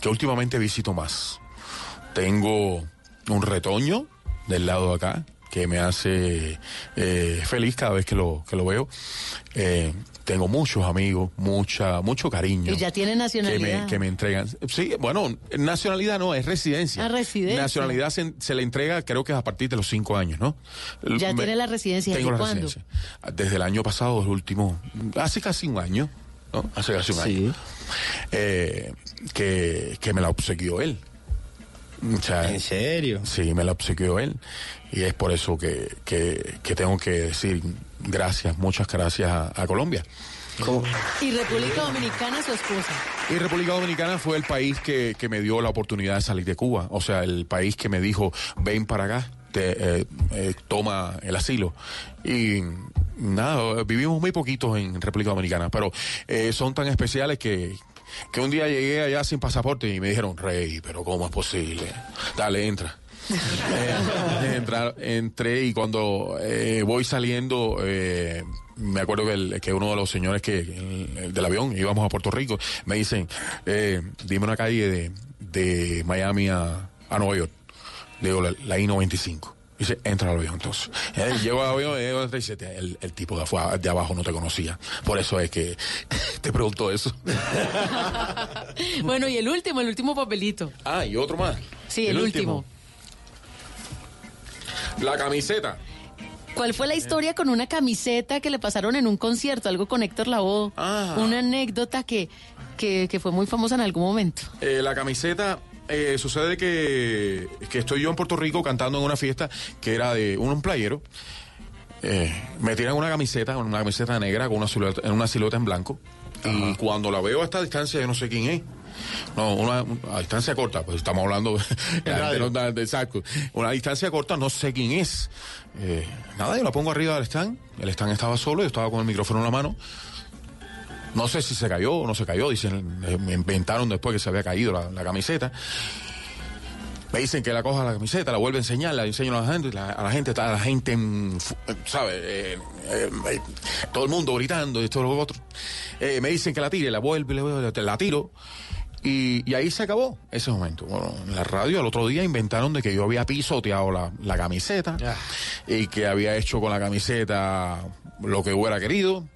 que últimamente visito más. Tengo un retoño del lado de acá que me hace eh, feliz cada vez que lo, que lo veo. Eh, tengo muchos amigos, mucha, mucho cariño. Y ya tiene que nacionalidad. me, que me entregan. Sí, bueno, nacionalidad no, es residencia. Ah, residencia. Nacionalidad se, se le entrega, creo que es a partir de los cinco años, ¿no? Ya Me- tiene la residencia. Tengo ¿Desde la cuándo? residencia. Desde el año pasado, el último, hace casi un año, ¿no? Hace casi un año. Eh, que, que me la obsequió él. ¿En serio? Sí, me la obsequió él. Y es por eso que, que, que tengo que decir gracias, muchas gracias a, a Colombia. Y República Dominicana, su esposa. Y República Dominicana fue el país que, que me dio la oportunidad de salir de Cuba. O sea, el país que me dijo, ven para acá, te, eh, eh, toma el asilo. Y nada, vivimos muy poquitos en República Dominicana, pero eh, son tan especiales que, que un día llegué allá sin pasaporte y me dijeron, Rey, pero ¿cómo es posible? Dale, entra. Eh, entrar- entré y cuando eh, voy saliendo, eh, me acuerdo que, el- que uno de los señores que el- el del avión, íbamos a Puerto Rico, me dicen, eh, dime una calle de, de Miami a, a Nueva York. Digo, la, la I-95. Dice, entra al avión entonces. Eh, llego al avión, al 37, el, el tipo de, afuera, de abajo no te conocía. Por eso es que te pregunto eso. Bueno, y el último, el último papelito. Ah, y otro más. Sí, el, último. La camiseta. ¿Cuál fue la historia con una camiseta que le pasaron en un concierto? Algo con Héctor Lavoe. Ah. Una anécdota que, que, que fue muy famosa en algún momento. Eh, la camiseta, eh, sucede que, que estoy yo en Puerto Rico cantando en una fiesta que era de un, un playero. Eh, me tiran una camiseta, una camiseta negra con una silueta, en una silueta en blanco. Y cuando la veo a esta distancia, yo no sé quién es. No, una, a distancia corta, pues estamos hablando da- de exacto. Una distancia corta, no sé quién es. Eh, nada, yo la pongo arriba del stand. El stand estaba solo, yo estaba con el micrófono en la mano. No sé si se cayó o no se cayó, dicen, eh, me inventaron después que se había caído la, la camiseta. Me dicen que la coja la camiseta, la vuelve a enseñar, la enseño a la gente, la- a la gente, está la gente, eh, ¿sabe? Eh, eh, eh, todo el mundo gritando y esto y lo otro. Me dicen que la tire, la vuelve, la, vuelve, la tiro. Y, y ahí se acabó ese momento. Bueno, en la radio al otro día inventaron de que yo había pisoteado la, la camiseta y que había hecho con la camiseta lo que hubiera querido.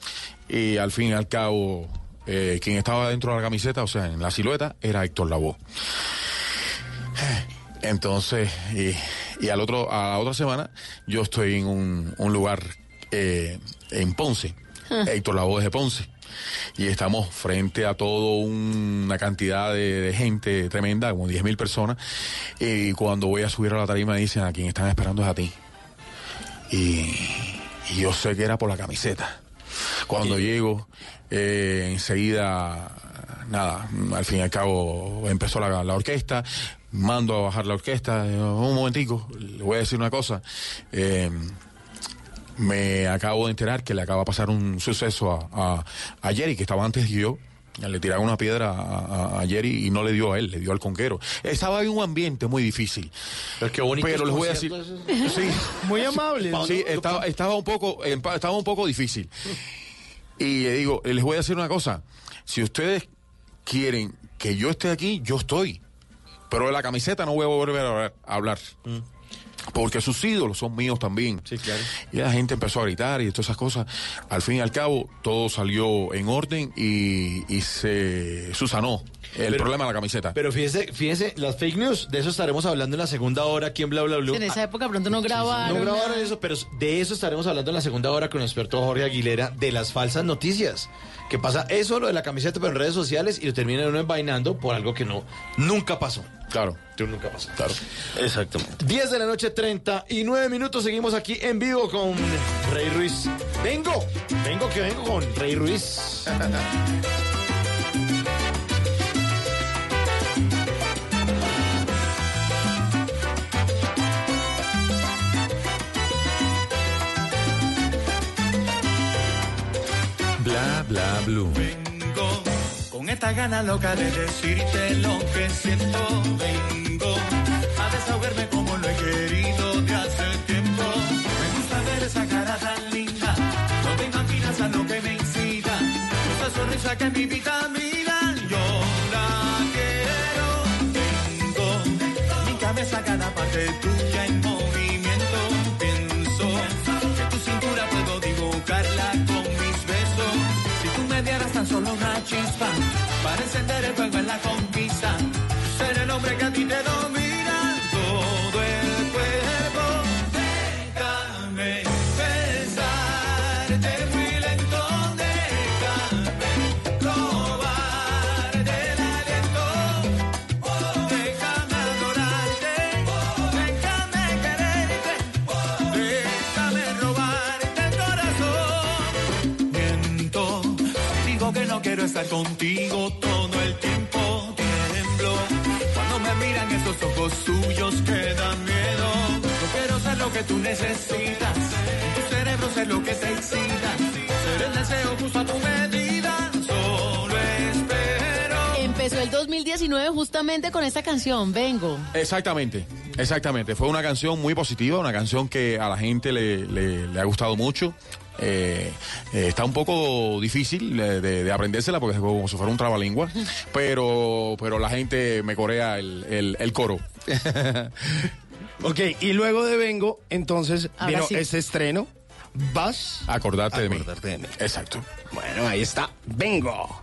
Y al fin y al cabo, eh, quien estaba dentro de la camiseta, o sea, en la silueta, era Héctor Lavoe. Entonces, y, y al otro, a la otra semana, yo estoy en un, un lugar eh, en Ponce. Héctor Lavoe es de Ponce. Y estamos frente a toda una cantidad de, de gente tremenda, como 10 mil personas. Y cuando voy a subir a la tarima dicen, a quien están esperando es a ti. Y, y yo sé que era por la camiseta. Cuando llego, eh, enseguida, nada, al fin y al cabo empezó la, la orquesta, mando a bajar la orquesta, un momentico, le voy a decir una cosa. Eh, me acabo de enterar que le acaba de pasar un suceso a, a, a Jerry, que estaba antes que yo, Le tiraron una piedra a, a- a Jerry y no le dio a él, le dio al conquero. Estaba en un ambiente muy difícil. Pero qué bonito Pero es les voy a decir. Sí. Muy amable. Sí, estaba, estaba un poco, eh, estaba un poco difícil. Y le digo, les voy a decir una cosa. Si ustedes quieren que yo esté aquí, yo estoy. Pero de la camiseta no voy a volver a hablar. a hablar. Porque sus ídolos son míos también. Sí, claro. Y la gente empezó a gritar y todas esas cosas. Al fin y al cabo, todo salió en orden y, y se susanó el Pero- problema de la camiseta. Pero fíjese, fíjese, las fake news, de eso estaremos hablando en la segunda hora aquí en Bla Bla Blue. En esa época pronto no grabaron. No grabaron eso, pero de eso estaremos hablando en la segunda hora con el experto Jorge Aguilera de las falsas noticias. Que pasa eso, lo de la camiseta, pero en redes sociales y lo termina uno envainando por algo que no, nunca pasó. Claro. Nunca pasó. Claro. Exactamente. 10 de la noche, 39 minutos. Seguimos aquí en vivo con Rey Ruiz. Vengo, vengo que vengo con Rey Ruiz. Bla blue. Vengo con esta gana loca de decirte lo que siento. Vengo a desahogarme como lo he querido de hace tiempo. Me gusta ver esa cara tan linda. No te imaginas a lo que me incita. Esa sonrisa que mi vida mira. Yo la quiero. Vengo mi cabeza cada parte tuya estar contigo todo el tiempo. Tiemblo cuando me miran esos ojos suyos que dan miedo. No quiero ser lo que tú necesitas, en tu cerebro ser lo que te excita. Ser el deseo justo a tu medida, solo espero. Empezó el 2019 justamente con esta canción, Vengo. Exactamente, exactamente. Fue una canción muy positiva, una canción que a la gente le, le- le ha gustado mucho. Eh, eh, está un poco difícil eh, de, de aprendérsela porque es como si fuera un trabalengua, pero, pero la gente me corea el, el- el coro. Ok, y luego de Vengo, entonces Ahora vino sí. este estreno. Vas Acordarte de mí. acordarte de mí. Exacto. Bueno, ahí está. Vengo.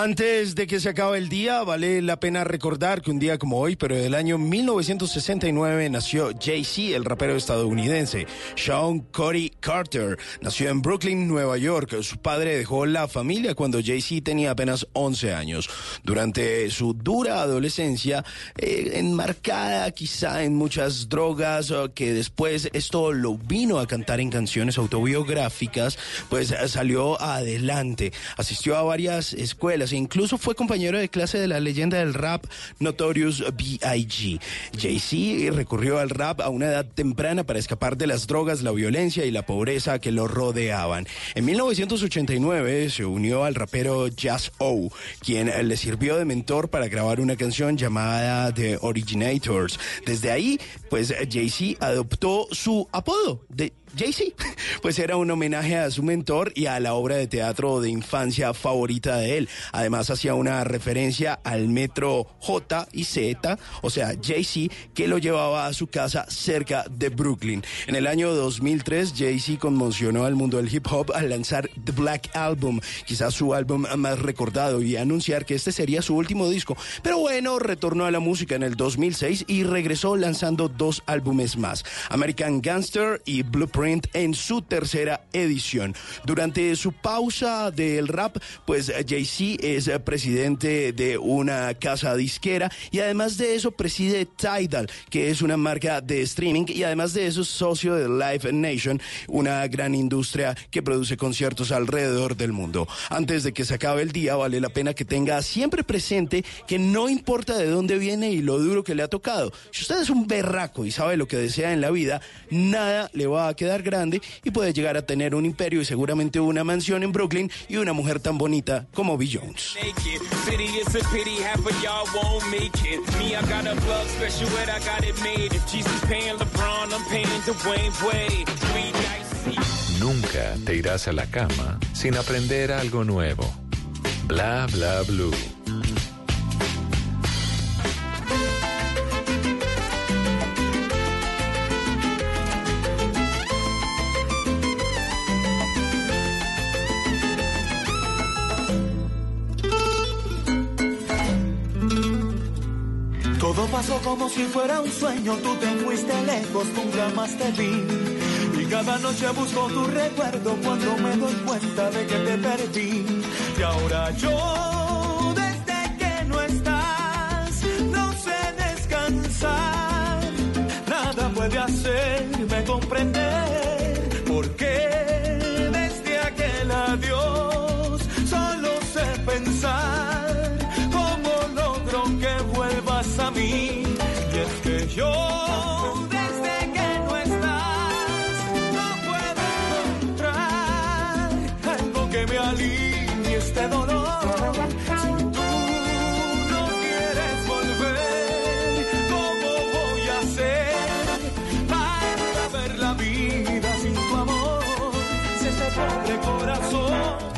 Antes de que se acabe el día, vale la pena recordar que un día como hoy, pero del año 1969, nació Jay-Z, el rapero estadounidense. Sean Cody Carter nació en Brooklyn, Nueva York. Su padre dejó la familia cuando Jay-Z tenía apenas 11 años. Durante su dura adolescencia, eh, enmarcada quizá en muchas drogas, eh, que después esto lo vino a cantar en canciones autobiográficas, pues eh, salió adelante. Asistió a varias escuelas incluso fue compañero de clase de la leyenda del rap Notorious B.I.G. Jay-Z recurrió al rap a una edad temprana para escapar de las drogas, la violencia y la pobreza que lo rodeaban. En 1989 se unió al rapero Jazz O, quien le sirvió de mentor para grabar una canción llamada The Originators. Desde ahí, pues Jay-Z adoptó su apodo de Jay-Z. Pues era un homenaje a su mentor y a la obra de teatro de infancia favorita de él. Además hacía una referencia al metro J y Z, o sea, Jay-Z, que lo llevaba a su casa cerca de Brooklyn. En el año 2003, Jay-Z conmocionó al mundo del hip hop al lanzar The Black Album, quizás su álbum más recordado, y anunciar que este sería su último disco. Pero bueno, retornó a la música en el 2006 y regresó lanzando dos álbumes más, American Gangster y Blueprint en su tercera edición. Durante su pausa del rap, pues Jay-Z es eh, presidente de una casa disquera y además de eso preside Tidal, que es una marca de streaming y además de eso es socio de Live Nation, una gran industria que produce conciertos alrededor del mundo. Antes de que se acabe el día, vale la pena que tenga siempre presente que no importa de dónde viene y lo duro que le ha tocado. Si usted es un berraco y sabe lo que desea en la vida, nada le va a quedar grande y puede llegar a tener un imperio y seguramente una mansión en Brooklyn y una mujer tan bonita como Bill Jones. Nunca te irás a la cama sin aprender algo nuevo. Bla bla blue. Como si fuera un sueño, tú te fuiste lejos, nunca más te vi. Y cada noche busco tu recuerdo cuando me doy cuenta de que te perdí. Y ahora yo, desde que no estás, no sé descansar. Nada puede hacerme comprender por qué desde aquel adiós solo sé pensar cómo logro que vuelvas a mí.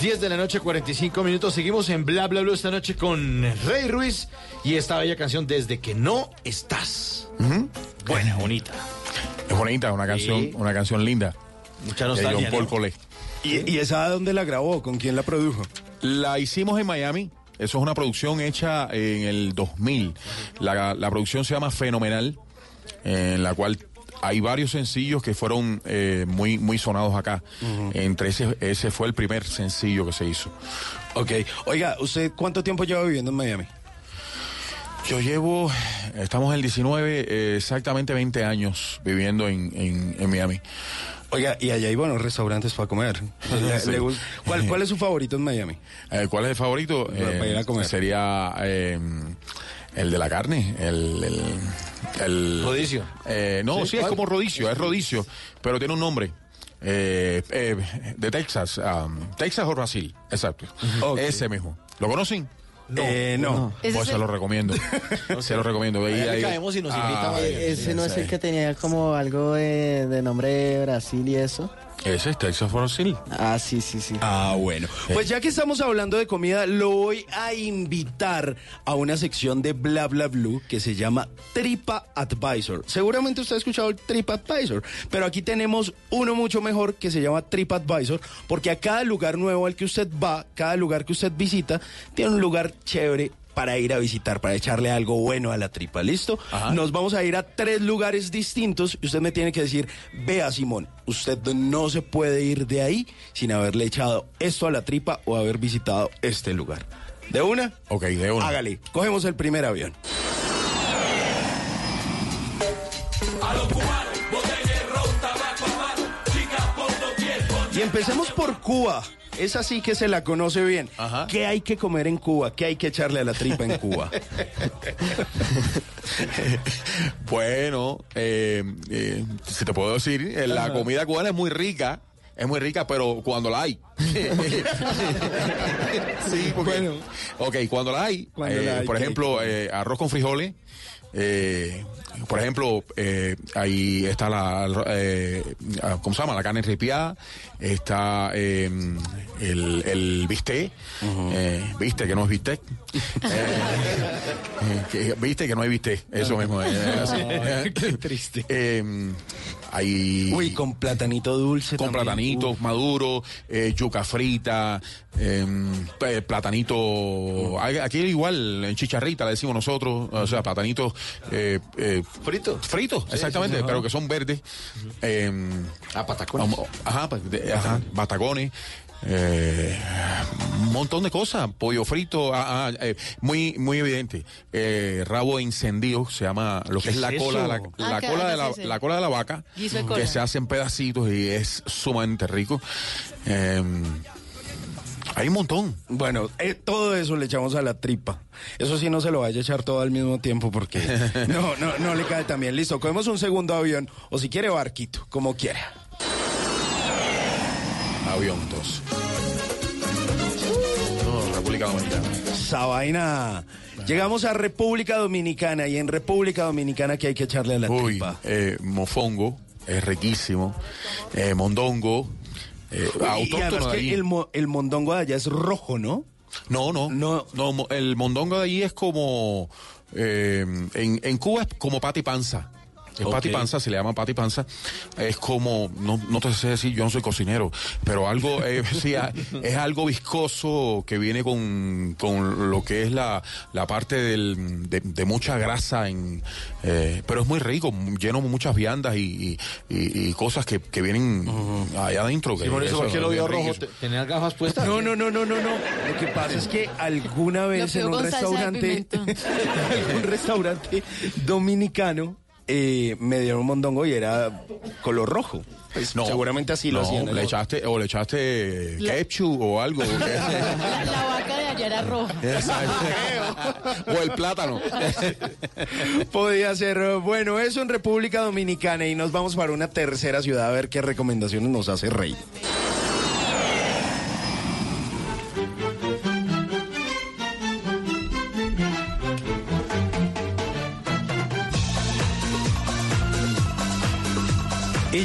10 de la noche, 45 minutos. Seguimos en Bla Bla Bla esta noche con Rey Ruiz y esta bella canción Desde que no estás. Buena, bonita. Es bonita, una canción, Sí. una canción linda. Mucha De nostalgia, John Paul ¿no? Collet. ¿Y, y esa dónde la grabó? ¿Con quién la produjo? La hicimos en Miami. Eso es una producción hecha en el 2000. La, la producción se llama Fenomenal, en la cual hay varios sencillos que fueron eh, muy, muy sonados acá. Entre ese, ese fue el primer sencillo que se hizo. Ok. Oiga, ¿usted cuánto tiempo lleva viviendo en Miami? Yo llevo, estamos en el 19, eh, exactamente 20 años viviendo en, en, en Miami. Oiga, y allá hay buenos restaurantes para comer. Le- Sí. le gusta- ¿Cuál, ¿Cuál es su favorito en Miami? Eh, ¿Cuál es el favorito? Para- ir a comer. Sería eh, el de la carne, el... el, el- Rodicio. Eh, no, ¿Sí? sí, es como rodicio, es rodicio, pero tiene un nombre. Eh, eh, de Texas, um, Texas o Brasil, exacto. Ese mismo. ¿Lo conocen? No. Eh, no. Ese Pues es se el- lo recomiendo. se lo recomiendo. Ahí- caemos y nos Ah, a ver. Ese no es el que tenía como algo de, de nombre de Brasil y eso. Ese es Texas Brasil. Ah, sí, sí, sí. Ah, bueno. Pues ya que estamos hablando de comida, lo voy a invitar a una sección de Bla Bla Blue que se llama Tripa Advisor. Seguramente usted ha escuchado el Trip Advisor, pero aquí tenemos uno mucho mejor que se llama Trip Advisor, porque a cada lugar nuevo al que usted va, cada lugar que usted visita, tiene un lugar chévere para ir a visitar, para echarle algo bueno a la tripa, ¿listo? Nos vamos a ir a tres lugares distintos y usted me tiene que decir, vea Simón, usted no se puede ir de ahí sin haberle echado esto a la tripa o haber visitado este lugar. ¿De una? Ok, de una. Hágale, cogemos el primer avión. Y empecemos por Cuba. Es así que se la conoce bien. ¿Qué hay que comer en Cuba? ¿Qué hay que echarle a la tripa en Cuba? Bueno, eh, eh, si te puedo decir, eh, la comida cubana es muy rica, es muy rica, pero cuando la hay. sí, porque, ok, cuando la hay, Cuando eh, la hay, por ejemplo, eh, arroz con frijoles, eh, por ejemplo, eh, ahí está la, eh, ¿cómo se llama? La carne ripiada, está eh, el, el bistec, eh, viste que no es bistec, Eh, que- viste que no hay bistec, eso mismo. eh. Qué triste. Eh, hay Uy, con platanito dulce. con también. platanitos maduros, eh, yuca frita, eh, eh, platanito. Aquí igual, en chicharrita le decimos nosotros, o sea, platanitos eh, fritos. Fritos, exactamente, sí, sí. pero que son verdes. Eh, ah, patacones. Ajá, ajá, batacones. Eh, un montón de cosas, pollo frito, ah, ah, eh, muy muy evidente. Eh, rabo encendido, se llama lo que ¿Qué es la cola, la, Ah, cola de la, la cola de la vaca, que cola. se hace en pedacitos y es sumamente rico. Eh, hay un montón. Bueno, eh, todo eso le echamos a la tripa. Eso sí no se lo vaya a echar todo al mismo tiempo porque no, no, no le cae tan bien. Listo, cogemos un segundo avión o si quiere barquito, como quiera. Avión 2. No, República Dominicana. Esa vaina. Llegamos a República Dominicana y en República Dominicana que hay que echarle a la Uy, tripa. eh, mofongo, es riquísimo. Eh, mondongo, eh, Y- y autóctono de el, mo- el mondongo de allá es rojo, ¿no? No, no, no, mo- el mondongo de allí es como, eh, en, en Cuba es como pati panza. Es pati panza, se le llama pati panza. Es como, no, no te sé decir, yo no soy cocinero, pero algo, eh, sí, a- es algo viscoso que viene con, con lo que es la, la parte del, de, de mucha grasa, en, eh, pero es muy rico, lleno de muchas viandas y, y, cosas que, que vienen allá adentro. que Sí, por eso, ¿por qué es lo vio rojo? riquísimo. ¿Te- ¿Tenías gafas puestas? No, no, no, no, no, no. Lo que pasa es que alguna vez en un restaurante, en un restaurante dominicano, eh, me dieron un mondongo y era color rojo. Pues No, seguramente así lo hacían. le echaste, o le echaste La- ketchup o algo. La, la vaca de allá era roja. o el plátano. Podía ser. eh, Bueno, eso en República Dominicana y nos vamos para una tercera ciudad a ver qué recomendaciones nos hace Rey.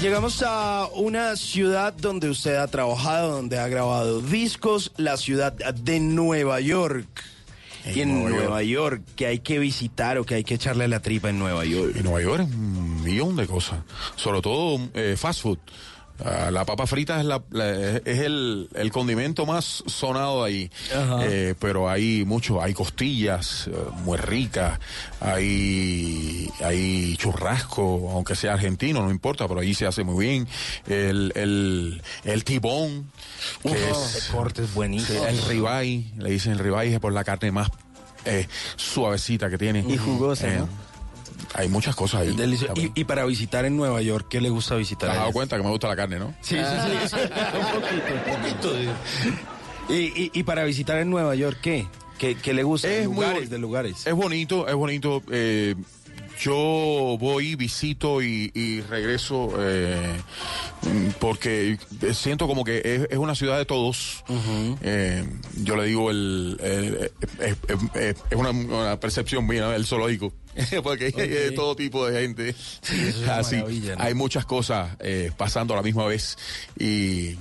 Llegamos a una ciudad donde usted ha trabajado, donde ha grabado discos, la ciudad de Nueva York. y en Nueva Nueva, York. que hay que visitar o que hay que echarle la tripa en Nueva York. En Nueva York un millón de cosas. Sobre todo eh, fast food. Ah, la papa frita es, la, la- es el, el condimento más sonado ahí. Eh, pero hay mucho, hay costillas eh, muy ricas, hay, hay churrasco, aunque sea argentino, no importa, pero ahí se hace muy bien. El, el, el tibón, que Uf, es corte es buenísimo. el ribeye, le dicen el ribeye por la carne más eh, suavecita que tiene. Y jugosa, Eh, ¿no? Hay muchas cosas ahí. Delicioso. Y, y para visitar en Nueva York, ¿qué le gusta visitar? ¿Te has dado cuenta que me gusta la carne, no? Sí, sí, sí. un poquito, un poquito. Y, y, y para visitar en Nueva York, ¿qué? ¿Qué, qué le gusta? Es lugares, de lugares. Es bonito, es bonito. eh, yo voy, visito y, y regreso eh, porque siento como que es, es una ciudad de todos. Eh, yo le digo, el, el- es, es- es una, una percepción mía, el zoológico. porque hay de todo tipo de gente. Así, hay muchas cosas eh, pasando a la misma vez y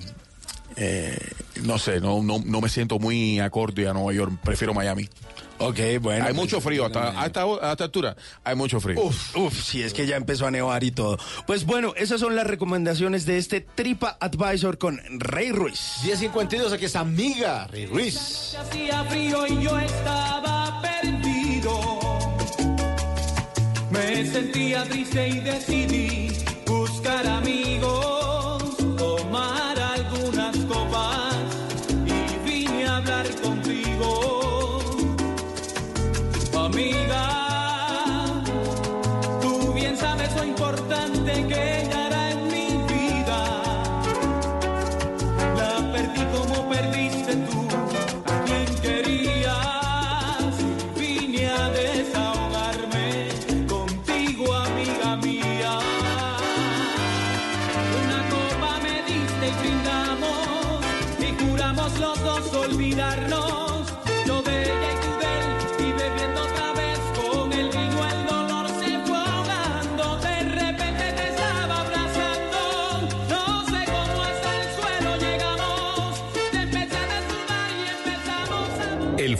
eh, no sé, no, no, no me siento muy acorde a Nueva York, prefiero Miami. Ok, bueno. Hay pues, mucho frío, hasta, a esta, a esta altura hay mucho frío. Uf, uf, si es que ya empezó a nevar y todo. Pues bueno, esas son las recomendaciones de este Tripa Advisor con Rey Ruiz. 1052, aquí está amiga Rey Ruiz. Hacía frío y yo estaba perdido. Me sentía triste y decidí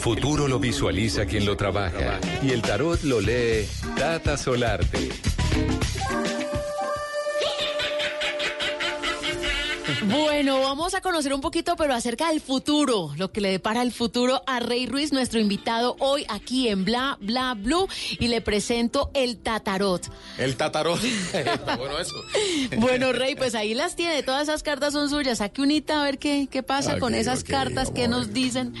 futuro lo visualiza quien lo trabaja y el tarot lo lee Tata Solarte. Bueno, vamos a conocer un poquito, pero acerca del futuro, lo que le depara el futuro a Rey Ruiz, nuestro invitado hoy aquí en Bla Bla Blue, y le presento el Tatarot. El tatarot. Está bueno eso. Bueno, Rey, pues ahí las tiene, todas esas cartas son suyas. Saque unita a ver qué, qué pasa con esas cartas, a nos dicen.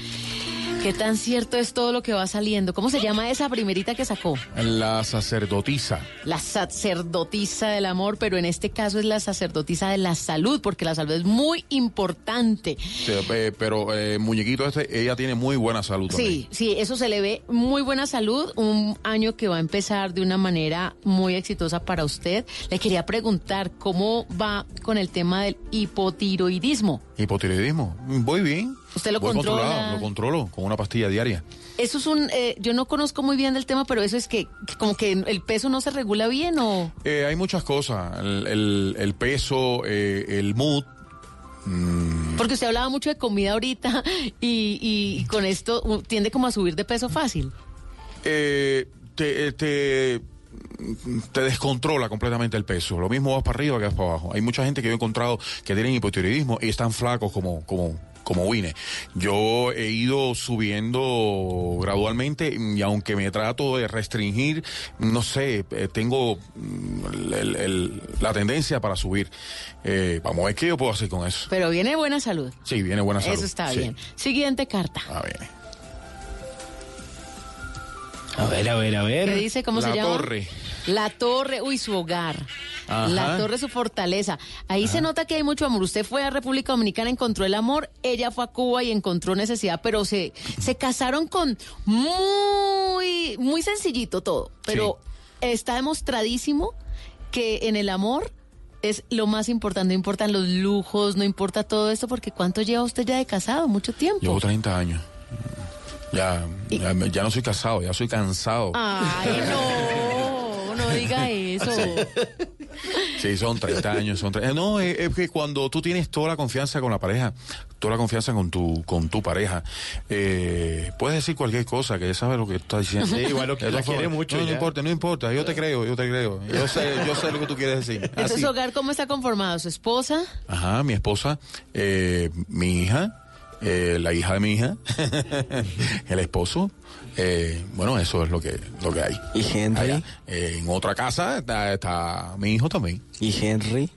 ¿Qué tan cierto es todo lo que va saliendo? ¿Cómo se llama esa primerita que sacó? La sacerdotisa. La sacerdotisa del amor, pero en este caso es la sacerdotisa de la salud, porque la salud es muy importante. Sí, eh, pero eh, muñequito este, ella tiene muy buena salud también. Sí, sí, eso se le ve muy buena salud, un año que va a empezar de una manera muy exitosa para usted. Le quería preguntar cómo va con el tema del hipotiroidismo. Hipotiroidismo. Voy bien. ¿Usted lo Voy controla? lo controlo con una pastilla diaria. Eso es un, eh, yo no conozco muy bien del tema, pero eso es que, como que el peso no se regula bien o... Eh, hay muchas cosas. El, el- el peso, eh, el mood. mm, Porque usted hablaba mucho de comida ahorita y, y con esto tiende como a subir de peso fácil. eh, te, te, te descontrola completamente el peso. Lo mismo vas para arriba que vas para abajo. Hay mucha gente que yo he encontrado que tienen hipotiroidismo y están flacos como, como, como Wine. Yo he ido subiendo gradualmente y aunque me trato de restringir, no sé, eh, tengo mm, el- el- la tendencia para subir. Eh, vamos a ver qué yo puedo hacer con eso. Pero viene buena salud. Sí, viene buena salud. Eso está sí. bien. Siguiente carta. A ver. A ver, a ver, a ver. ¿Qué dice? ¿Cómo La se llama? torre. La torre, uy, su hogar. Ajá. La torre, su fortaleza. Ahí se nota que hay mucho amor. Usted fue a República Dominicana, encontró el amor. Ella fue a Cuba y encontró necesidad, pero se, se casaron con muy, muy sencillito todo. Pero está demostradísimo que en el amor es lo más importante. No importan los lujos, no importa todo esto, porque ¿cuánto lleva usted ya de casado? Mucho tiempo. Llevo 30 años. Ya, ya, ya no soy casado, ya soy cansado. Ay, no diga eso. Sí, son 30 años, son 30. No, es, es que cuando tú tienes toda la confianza con la pareja, toda la confianza con tu con tu pareja, eh, puedes decir cualquier cosa, que ella sabe lo que estás diciendo. Sí, igual lo que la quiere mucho No, no ya. importa, no importa, yo te creo, yo te creo. Yo sé, yo sé lo que tú quieres decir. Entonces, Así. hogar, ¿cómo está conformado? ¿Su esposa? Ajá, mi esposa, eh, mi hija, eh, la hija de mi hija, el esposo. eh, bueno, eso es lo que, lo que hay. ¿Y Henry? Allá. Eh, en otra casa está, está mi hijo también. ¿Y Henry?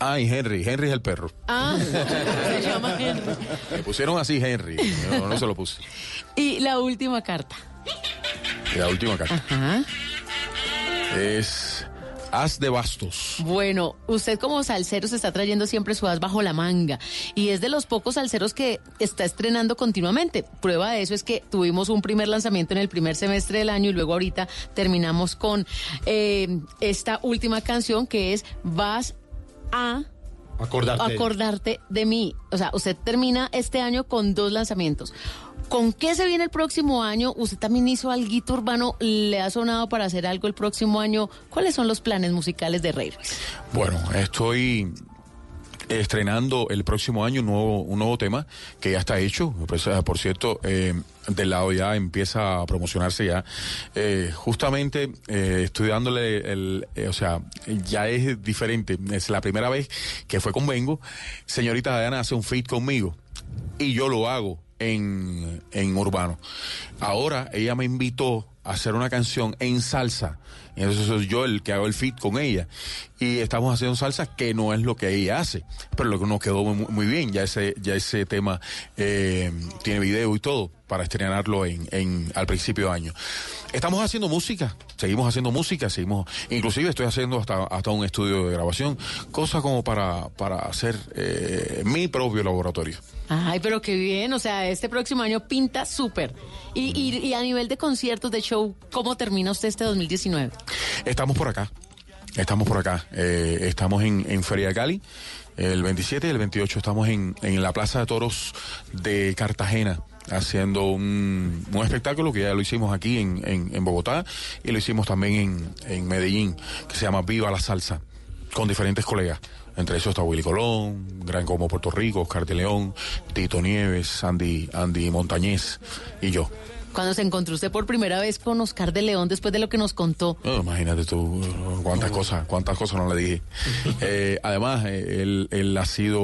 Ah, y Henry. Henry es el perro. Ah, se llama Henry. Me pusieron así Henry. Yo no se lo puse. Y la última carta. La última carta Ajá. es As de Bastos. Bueno, usted como salsero se está trayendo siempre su as bajo la manga y es de los pocos salseros que está estrenando continuamente. Prueba de eso es que tuvimos un primer lanzamiento en el primer semestre del año y luego ahorita terminamos con eh, esta última canción que es Vas a Acordarte. acordarte de mí. O sea, usted termina este año con dos lanzamientos. ¿Con qué se viene el próximo año? ¿Usted también hizo algo urbano? ¿Le ha sonado para hacer algo el próximo año? ¿Cuáles son los planes musicales de Rey Ruiz? Bueno, estoy estrenando el próximo año un nuevo, un nuevo tema que ya está hecho. Pues, eh, por cierto, eh, del lado ya empieza a promocionarse ya. Eh, justamente eh, estoy dándole el, eh, o sea, ya es diferente. Es la primera vez que fue con Vengo. Señorita Diana hace un feat conmigo y yo lo hago en, en urbano. Ahora ella me invitó hacer una canción en salsa. Y entonces soy yo el que hago el feat con ella. Y estamos haciendo salsa que no es lo que ella hace. Pero lo que nos quedó muy, muy bien. Ya ese, ya ese tema eh, tiene video y todo para estrenarlo en, en, al principio de año. Estamos haciendo música, seguimos haciendo música, seguimos, inclusive estoy haciendo hasta, hasta un estudio de grabación, cosa como para, para hacer eh, mi propio laboratorio. Ay, pero qué bien, o sea, este próximo año pinta súper. Y, y, a nivel de conciertos, de show, ¿cómo termina usted este 2019? Estamos por acá, estamos por acá, eh, estamos en, Feria de Cali, el 27 y el 28 estamos en, la Plaza de Toros de Cartagena haciendo un, un espectáculo que ya lo hicimos aquí en, Bogotá y lo hicimos también en, en Medellín, que se llama Viva la Salsa. con diferentes colegas. Entre esos está Willy Colón, Gran Como Puerto Rico, Oscar de León, Tito Nieves, Andy, Andy Montañez y yo. Cuando se encontró usted por primera vez con Oscar de León después de lo que nos contó. Imagínate tú cuántas cosas, cuántas cosas no le dije. Eh, además, eh, él, él ha sido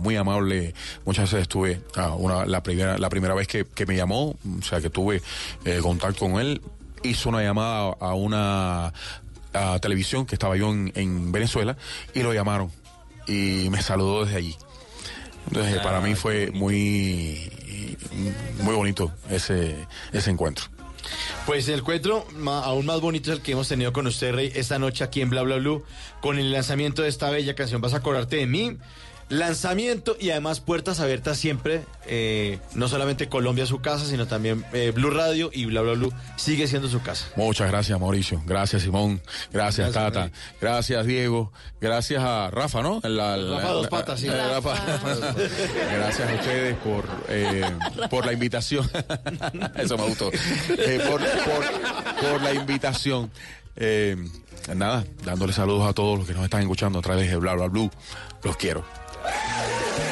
muy amable. Muchas veces estuve, ah, una, la primera, la primera vez que, que me llamó, o sea que tuve eh, contacto con él, hizo una llamada a una a televisión que estaba yo en, en Venezuela y lo llamaron y me saludó desde allí. Entonces, para mí fue muy, muy bonito ese, ese encuentro. Pues el encuentro aún más bonito es el que hemos tenido con usted, Rey, esta noche aquí en Bla Bla Blue, con el lanzamiento de esta bella canción, Vas a acordarte de mí. Lanzamiento y además puertas abiertas siempre, eh, no solamente Colombia su casa, sino también eh, Blue Radio y Bla Bla Blue sigue siendo su casa. Muchas gracias, Mauricio. Gracias, Simón. Gracias, Gracias, Tata. Gracias, Diego. Gracias a Rafa, ¿no? La- la- Rafa Dos Patas, sí. Rafa. Gracias a ustedes por, eh, por la invitación. Eso me gustó. Eh, por, por- por la invitación. Eh, nada, dándole saludos a todos los que nos están escuchando a través de Bla Bla Blue. Los quiero. Yeah.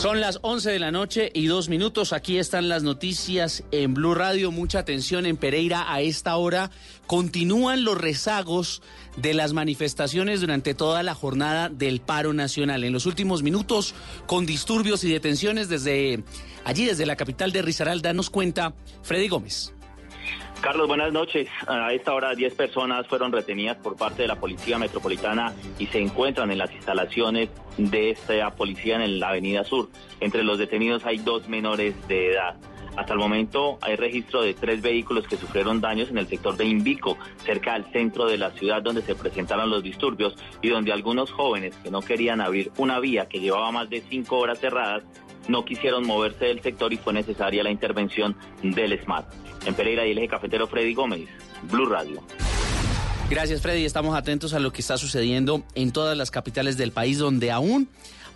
Son las 11 de la noche y dos minutos. Aquí están las noticias en Blue Radio. Mucha atención en Pereira a esta hora. Continúan los rezagos de las manifestaciones durante toda la jornada del paro nacional. En los últimos minutos, con disturbios y detenciones desde allí, desde la capital de Risaralda, nos cuenta Freddy Gómez. Carlos, buenas noches. A esta hora 10 personas fueron retenidas por parte de la Policía Metropolitana y se encuentran en las instalaciones de esta policía en la Avenida Sur. Entre los detenidos hay dos menores de edad. Hasta el momento hay registro de tres vehículos que sufrieron daños en el sector de Invico, cerca del centro de la ciudad donde se presentaron los disturbios y donde algunos jóvenes que no querían abrir una vía que llevaba más de cinco horas cerradas no quisieron moverse del sector y fue necesaria la intervención del SMAT. En Pereira y el eje cafetero Freddy Gómez, Blue Radio. Gracias Freddy, estamos atentos a lo que está sucediendo en todas las capitales del país donde aún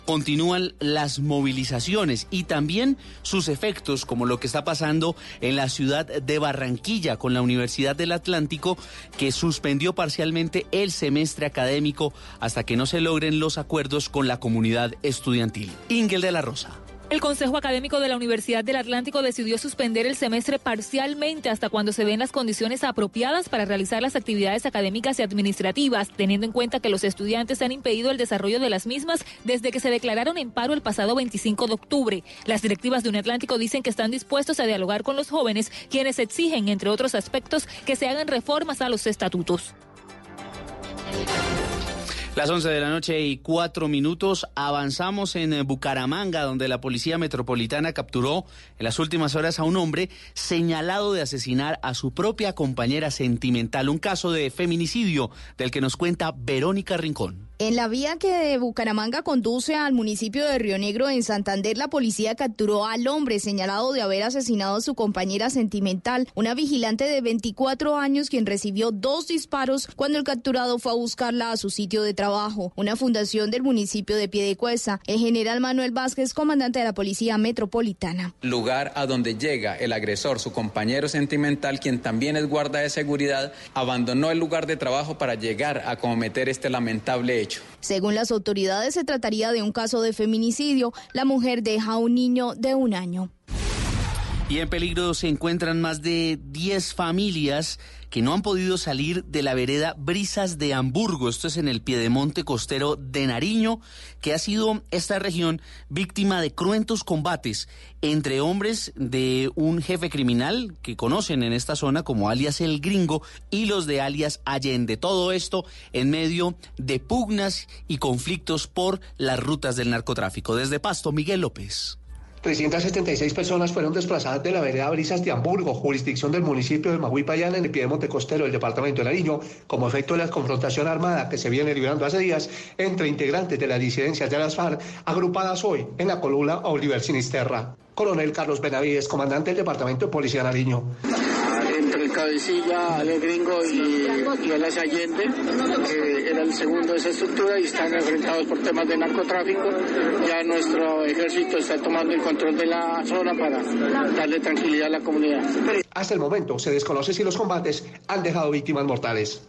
continúan las movilizaciones y también sus efectos, como lo que está pasando en la ciudad de Barranquilla con la Universidad del Atlántico, que suspendió parcialmente el semestre académico hasta que no se logren los acuerdos con la comunidad estudiantil. Ingel de la Rosa. El Consejo Académico de la Universidad del Atlántico decidió suspender el semestre parcialmente hasta cuando se den las condiciones apropiadas para realizar las actividades académicas y administrativas, teniendo en cuenta que los estudiantes han impedido el desarrollo de las mismas desde que se declararon en paro el pasado 25 de octubre. Las directivas de Atlántico dicen que están dispuestos a dialogar con los jóvenes, quienes exigen, entre otros aspectos, que se hagan reformas a los estatutos. Las 11 de la noche y cuatro minutos avanzamos en eh, Bucaramanga, donde la Policía Metropolitana capturó en las últimas horas a un hombre señalado de asesinar a su propia compañera sentimental. Un caso de feminicidio del que nos cuenta Verónica Rincón. En la vía que de Bucaramanga conduce al municipio de Río Negro, en Santander, la policía capturó al hombre señalado de haber asesinado a su compañera sentimental, una vigilante de 24 años quien recibió dos disparos cuando el capturado fue a buscarla a su sitio de trabajo. Una fundación del municipio de Piedecuesta. El general Manuel Vázquez, comandante de la Policía Metropolitana. Lugar a donde llega el agresor, su compañero sentimental, quien también es guarda de seguridad, abandonó el lugar de trabajo para llegar a cometer este lamentable hecho. Según las autoridades, se trataría de un caso de feminicidio. La mujer deja a un niño de un año. Y en peligro se encuentran más de 10 familias que no han podido salir de la vereda Brisas de Hamburgo. Esto es en el piedemonte costero de Nariño, que ha sido esta región víctima de cruentos combates entre hombres de un jefe criminal que conocen en esta zona como alias El Gringo y los de alias Allende. Todo esto en medio de pugnas y conflictos por las rutas del narcotráfico. Desde Pasto, Miguel López. 376 personas fueron desplazadas de la vereda Brisas de Hamburgo, jurisdicción del municipio de Maguipayán en el Piedemonte Costero del departamento de Nariño, como efecto de la confrontación armada que se viene librando hace días entre integrantes de las disidencias de las FARC, agrupadas hoy en la columna Oliver Sinisterra. Coronel Carlos Benavides, comandante del Departamento de Policía Nariño entre Cabecilla, Ale Gringo y, y Allende, que era el segundo de esa estructura y están enfrentados por temas de narcotráfico. Ya nuestro ejército está tomando el control de la zona para darle tranquilidad a la comunidad. Hasta el momento se desconoce si los combates han dejado víctimas mortales.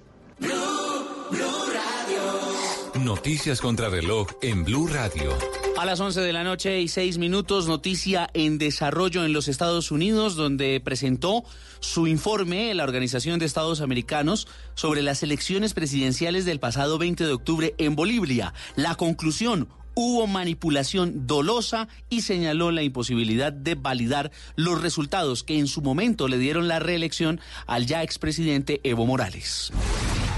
Noticias contra reloj en Blue Radio. A las 11 de la noche y 6 minutos, noticia en desarrollo en los Estados Unidos, donde presentó su informe la Organización de Estados Americanos sobre las elecciones presidenciales del pasado 20 de octubre en Bolivia. La conclusión, hubo manipulación dolosa y señaló la imposibilidad de validar los resultados que en su momento le dieron la reelección al ya expresidente Evo Morales.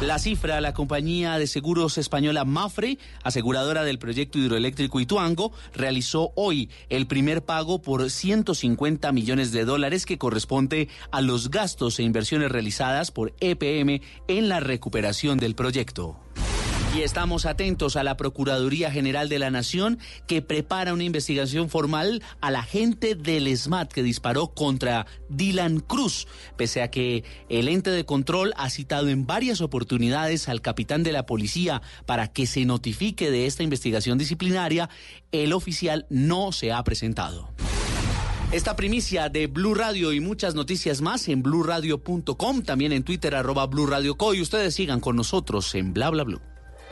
La cifra, la compañía de seguros española Mafre, aseguradora del proyecto hidroeléctrico Ituango, realizó hoy el primer pago por 150 millones de dólares que corresponde a los gastos e inversiones realizadas por EPM en la recuperación del proyecto. Y estamos atentos a la Procuraduría General de la Nación que prepara una investigación formal al agente del SMAT que disparó contra Dylan Cruz, pese a que el ente de control ha citado en varias oportunidades al capitán de la policía para que se notifique de esta investigación disciplinaria, el oficial no se ha presentado. Esta primicia de Blue Radio y muchas noticias más en bluradio.com, también en Twitter arroba Blue Radio Co. Y ustedes sigan con nosotros en Bla Bla Blue.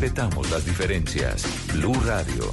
respetamos las diferencias. Blue Radio,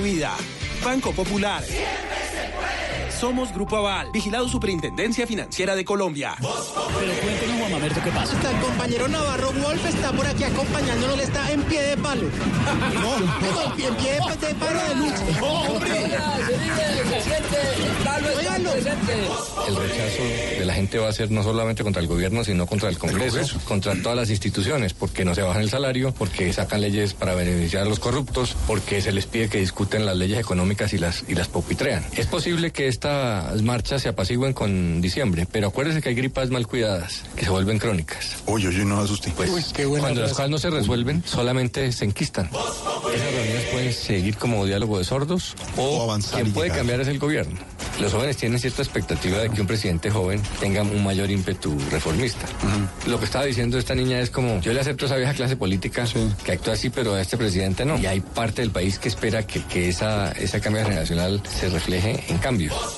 vida. Banco Popular. Somos Grupo Aval, vigilado Superintendencia Financiera de Colombia. Pero cuéntenos, Juan Mamerto, ¿qué pasa? El compañero Navarro Wolf está por aquí acompañándonos, está en pie de palo. No, no, en pie de, de palo de lucha. ¡Hombre! El rechazo de la gente va a ser no solamente contra el gobierno, sino contra el Congreso, contra todas las instituciones, porque no se bajan el salario, porque sacan leyes para beneficiar a los corruptos, porque se les pide que discuten las leyes económicas y las, y las popitrean. Es posible que estas marchas se apacigüen con diciembre, pero acuérdense que hay gripas mal cuidadas, que se vuelven crónicas. Oye, oye, no asuste. Pues cuando las cosas no se resuelven, solamente se enquistan. Esas reuniones pueden seguir como diálogo de sordos o, avanzar quien puede llegar. cambiar es el gobierno. Los jóvenes tienen cierta expectativa de que un presidente joven tenga un mayor ímpetu reformista. Lo que estaba diciendo esta niña es como, yo le acepto esa vieja clase política que actúa así, pero a este presidente no. Y hay parte del país que espera que, que esa, esa cambio generacional se refleje en cambios.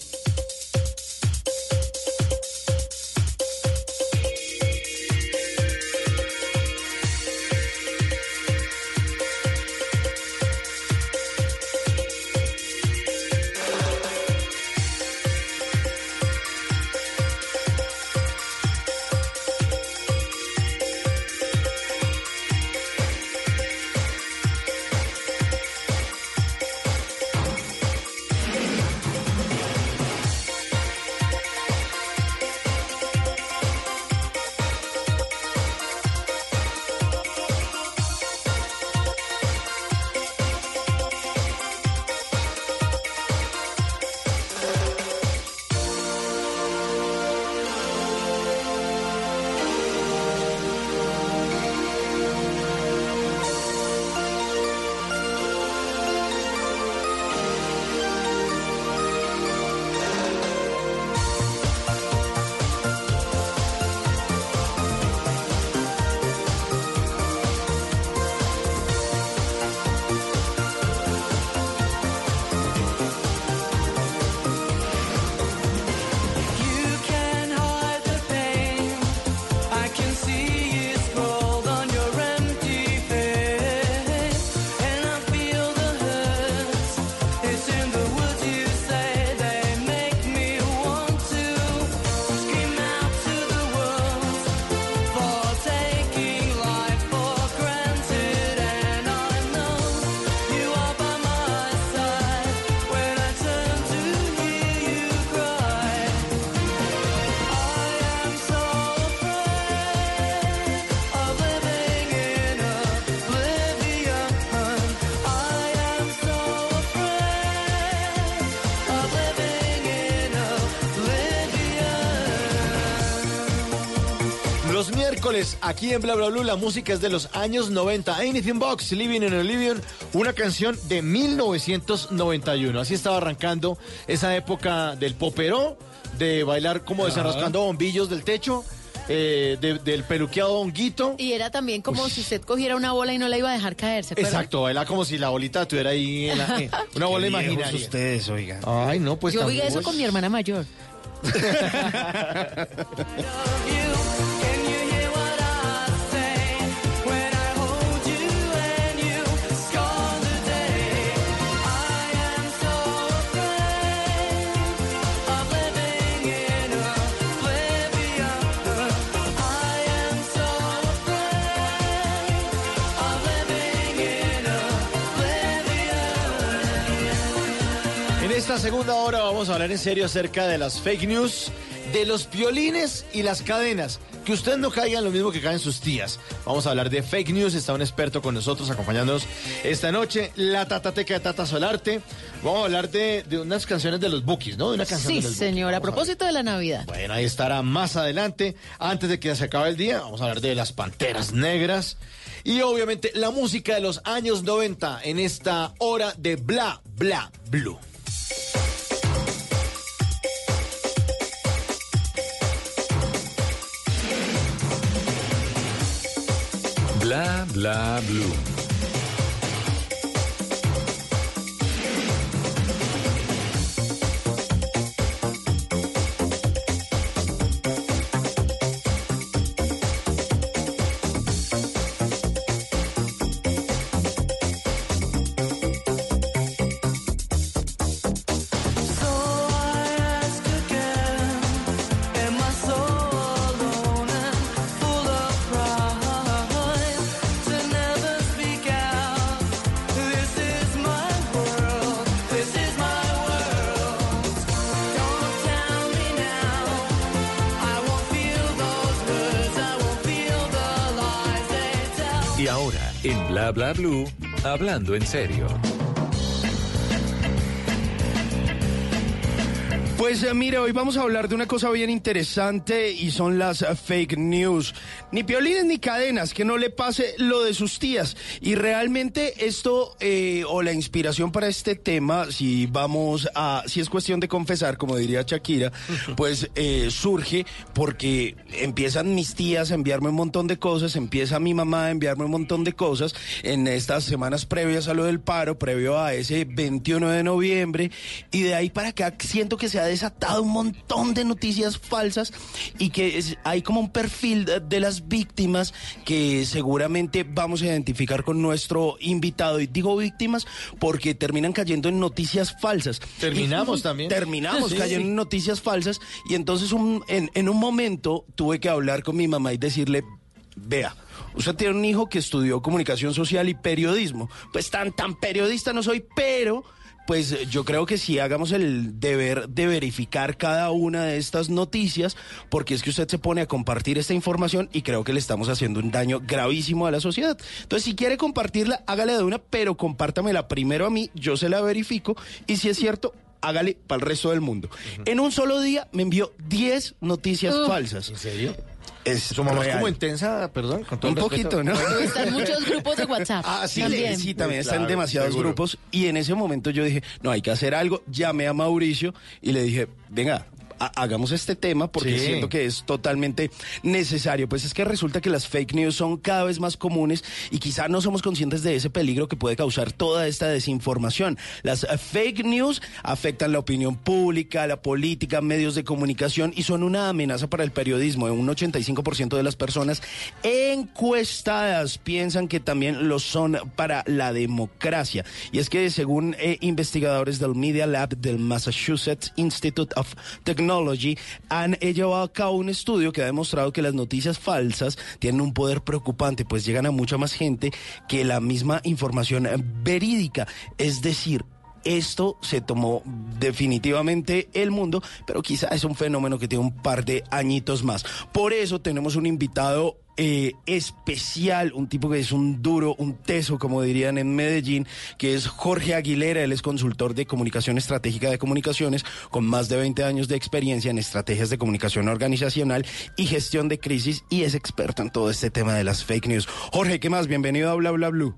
Miércoles, aquí en Bla Bla Blue, la música es de los años 90. Anything Box, Living in Oblivion, una canción de 1991. Así estaba arrancando esa época del popero, de bailar como desenroscando bombillos del techo. eh, de- del peluqueado honguito. Y era también como si usted cogiera una bola y no la iba a dejar caer, ¿se acuerda? Exacto, baila como si la bolita estuviera ahí en la- eh, una bola imaginaria. ustedes, oigan. Ay, no, pues Yo tampoco eso es- con mi hermana mayor. esta segunda hora vamos a hablar en serio acerca de las fake news, de los violines y las cadenas. Que usted no caiga en lo mismo que caen sus tías. Vamos a hablar de fake news. Está un experto con nosotros acompañándonos esta noche. La Tatateca de Tata Solarte. Vamos a hablar de, de unas canciones de los Bookies, ¿no? De una canción Sí, de los señora, a propósito de la Navidad. Bueno, ahí estará más adelante. Antes de que se acabe el día, vamos a hablar de las Panteras Negras. Y obviamente la música de los años 90 en esta hora de Bla Bla Blue. Bla bla blue. Bla Bla Blue, hablando en serio. Pues eh, mire, hoy vamos a hablar de una cosa bien interesante y son las fake news. Ni piolines ni cadenas, que no le pase lo de sus tías. Y realmente esto, eh, o la inspiración para este tema, si vamos a, si es cuestión de confesar, como diría Shakira, pues eh, surge porque empiezan mis tías a enviarme un montón de cosas, empieza mi mamá a enviarme un montón de cosas en estas semanas previas a lo del paro, previo a ese 21 de noviembre, y de ahí para acá siento que se ha desatado un montón de noticias falsas y que es- hay como un perfil de, de las víctimas que seguramente vamos a identificar con nuestro invitado. Y digo víctimas porque terminan cayendo en noticias falsas. Terminamos Y- también. Terminamos Sí, cayendo sí. en noticias falsas y entonces un- en, en un momento tuve que hablar con mi mamá y decirle, vea, usted tiene un hijo que estudió comunicación social y periodismo. Pues tan, tan periodista no soy, pero... Pues eh, yo creo que sí hagamos el deber de verificar cada una de estas noticias, porque es que usted se pone a compartir esta información y creo que le estamos haciendo un daño gravísimo a la sociedad. Entonces, si quiere compartirla, hágale de una, pero compártamela primero a mí, yo se la verifico, y si es cierto, hágale para el resto del mundo. En un solo día me envió 10 noticias falsas. ¿En serio? Es mamá es como intensa, perdón, con todo Un poquito, ¿no? Están muchos grupos de WhatsApp. Ah, sí, también. sí, también Claro, están demasiados seguro. grupos. Y en ese momento yo dije, no, hay que hacer algo. Llamé a Mauricio y le dije, venga, hagamos este tema porque Sí. siento que es totalmente necesario. Pues es que resulta que las fake news son cada vez más comunes y quizá no somos conscientes de ese peligro que puede causar toda esta desinformación. Las eh, fake news afectan la opinión pública, la política, medios de comunicación y son una amenaza para el periodismo. Un 85% de las personas encuestadas piensan que también lo son para la democracia. Y es que según eh, investigadores del Media Lab del Massachusetts Institute of Technology han eh, llevado a cabo un estudio que ha demostrado que las noticias falsas tienen un poder preocupante, pues llegan a mucha más gente que la misma información eh, verídica. Es decir, esto se tomó definitivamente el mundo, pero quizá es un fenómeno que tiene un par de añitos más. Por eso tenemos un invitado eh, especial, un tipo que es un duro, un teso, como dirían en Medellín, que es Jorge Aguilera, él es consultor de comunicación estratégica de comunicaciones, con más de 20 años de experiencia en estrategias de comunicación organizacional y gestión de crisis, y es experto en todo este tema de las fake news. Jorge, ¿qué más? Bienvenido a Bla Bla Blue.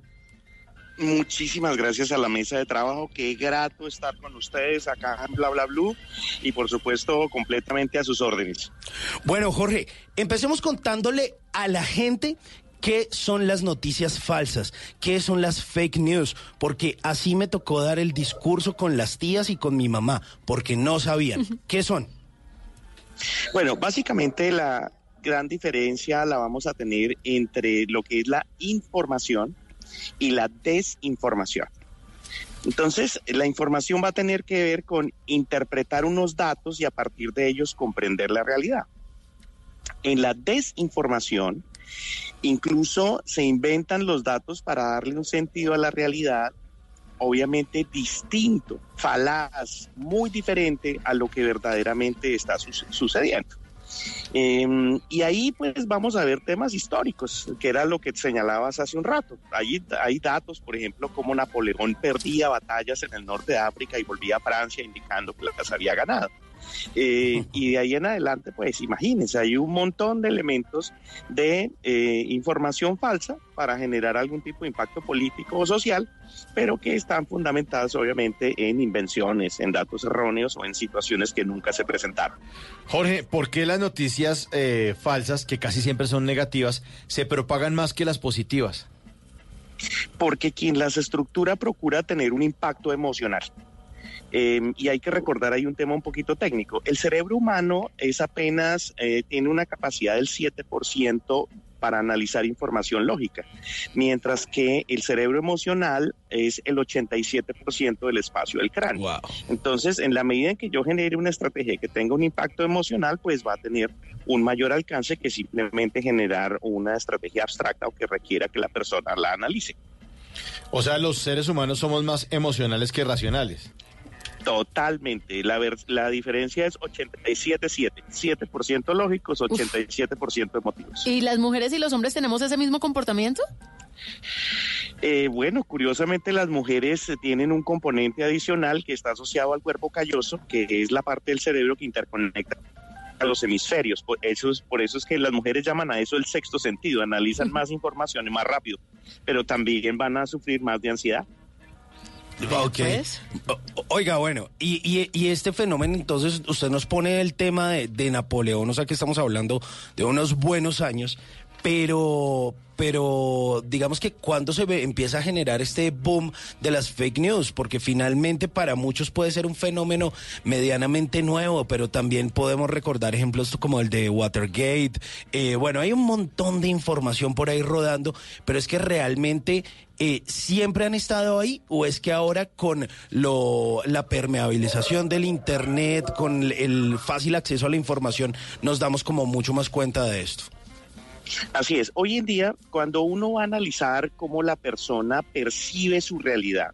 Muchísimas gracias a la mesa de trabajo. Qué grato estar con ustedes acá en Bla Bla Blue y por supuesto completamente a sus órdenes. Bueno, Jorge, empecemos contándole a la gente qué son las noticias falsas, qué son las fake news, porque así me tocó dar el discurso con las tías y con mi mamá, porque no sabían. ¿Qué son? Bueno, básicamente la gran diferencia la vamos a tener entre lo que es la información y la desinformación. Entonces, la información va a tener que ver con interpretar unos datos y a partir de ellos comprender la realidad. En la desinformación, incluso se inventan los datos para darle un sentido a la realidad, obviamente distinto, falaz, muy diferente a lo que verdaderamente está su sucediendo. Eh, y ahí pues vamos a ver temas históricos, que era lo que señalabas hace un rato. Hay, hay datos, por ejemplo, como Napoleón perdía batallas en el norte de África y volvía a Francia indicando que las había ganado. Eh, y de ahí en adelante, pues imagínense, hay un montón de elementos de eh, información falsa para generar algún tipo de impacto político o social, pero que están fundamentadas obviamente en invenciones, en datos erróneos o en situaciones que nunca se presentaron. Jorge, ¿por qué las noticias eh, falsas, que casi siempre son negativas, se propagan más que las positivas? Porque quien las estructura procura tener un impacto emocional. Eh, y hay que recordar, hay un tema un poquito técnico. El cerebro humano es apenas, eh, tiene una capacidad del 7% para analizar información lógica, mientras que el cerebro emocional es el 87% del espacio del cráneo. Entonces, en la medida en que yo genere una estrategia que tenga un impacto emocional, pues va a tener un mayor alcance que simplemente generar una estrategia abstracta o que requiera que la persona la analice. O sea, los seres humanos somos más emocionales que racionales. Totalmente. La, la diferencia es 87-7. 7% lógicos, 87% emotivos. ¿Y las mujeres y los hombres tenemos ese mismo comportamiento? Eh, bueno, curiosamente las mujeres tienen un componente adicional que está asociado al cuerpo calloso, que es la parte del cerebro que interconecta a los hemisferios. Por eso, es, por eso es que las mujeres llaman a eso el sexto sentido, analizan más información y más rápido, pero también van a sufrir más de ansiedad. Ok. Oiga, bueno, y, y, este fenómeno, entonces, usted nos pone el tema de, de Napoleón, o sea que estamos hablando de unos buenos años, pero, pero digamos que cuando se ve, empieza a generar este boom de las fake news, porque finalmente para muchos puede ser un fenómeno medianamente nuevo, pero también podemos recordar ejemplos como el de Watergate. Eh, bueno, hay un montón de información por ahí rodando, pero es que realmente eh, siempre han estado ahí o es que ahora con lo, la permeabilización del Internet, con el fácil acceso a la información, nos damos como mucho más cuenta de esto. Así es. Hoy en día, cuando uno va a analizar cómo la persona percibe su realidad,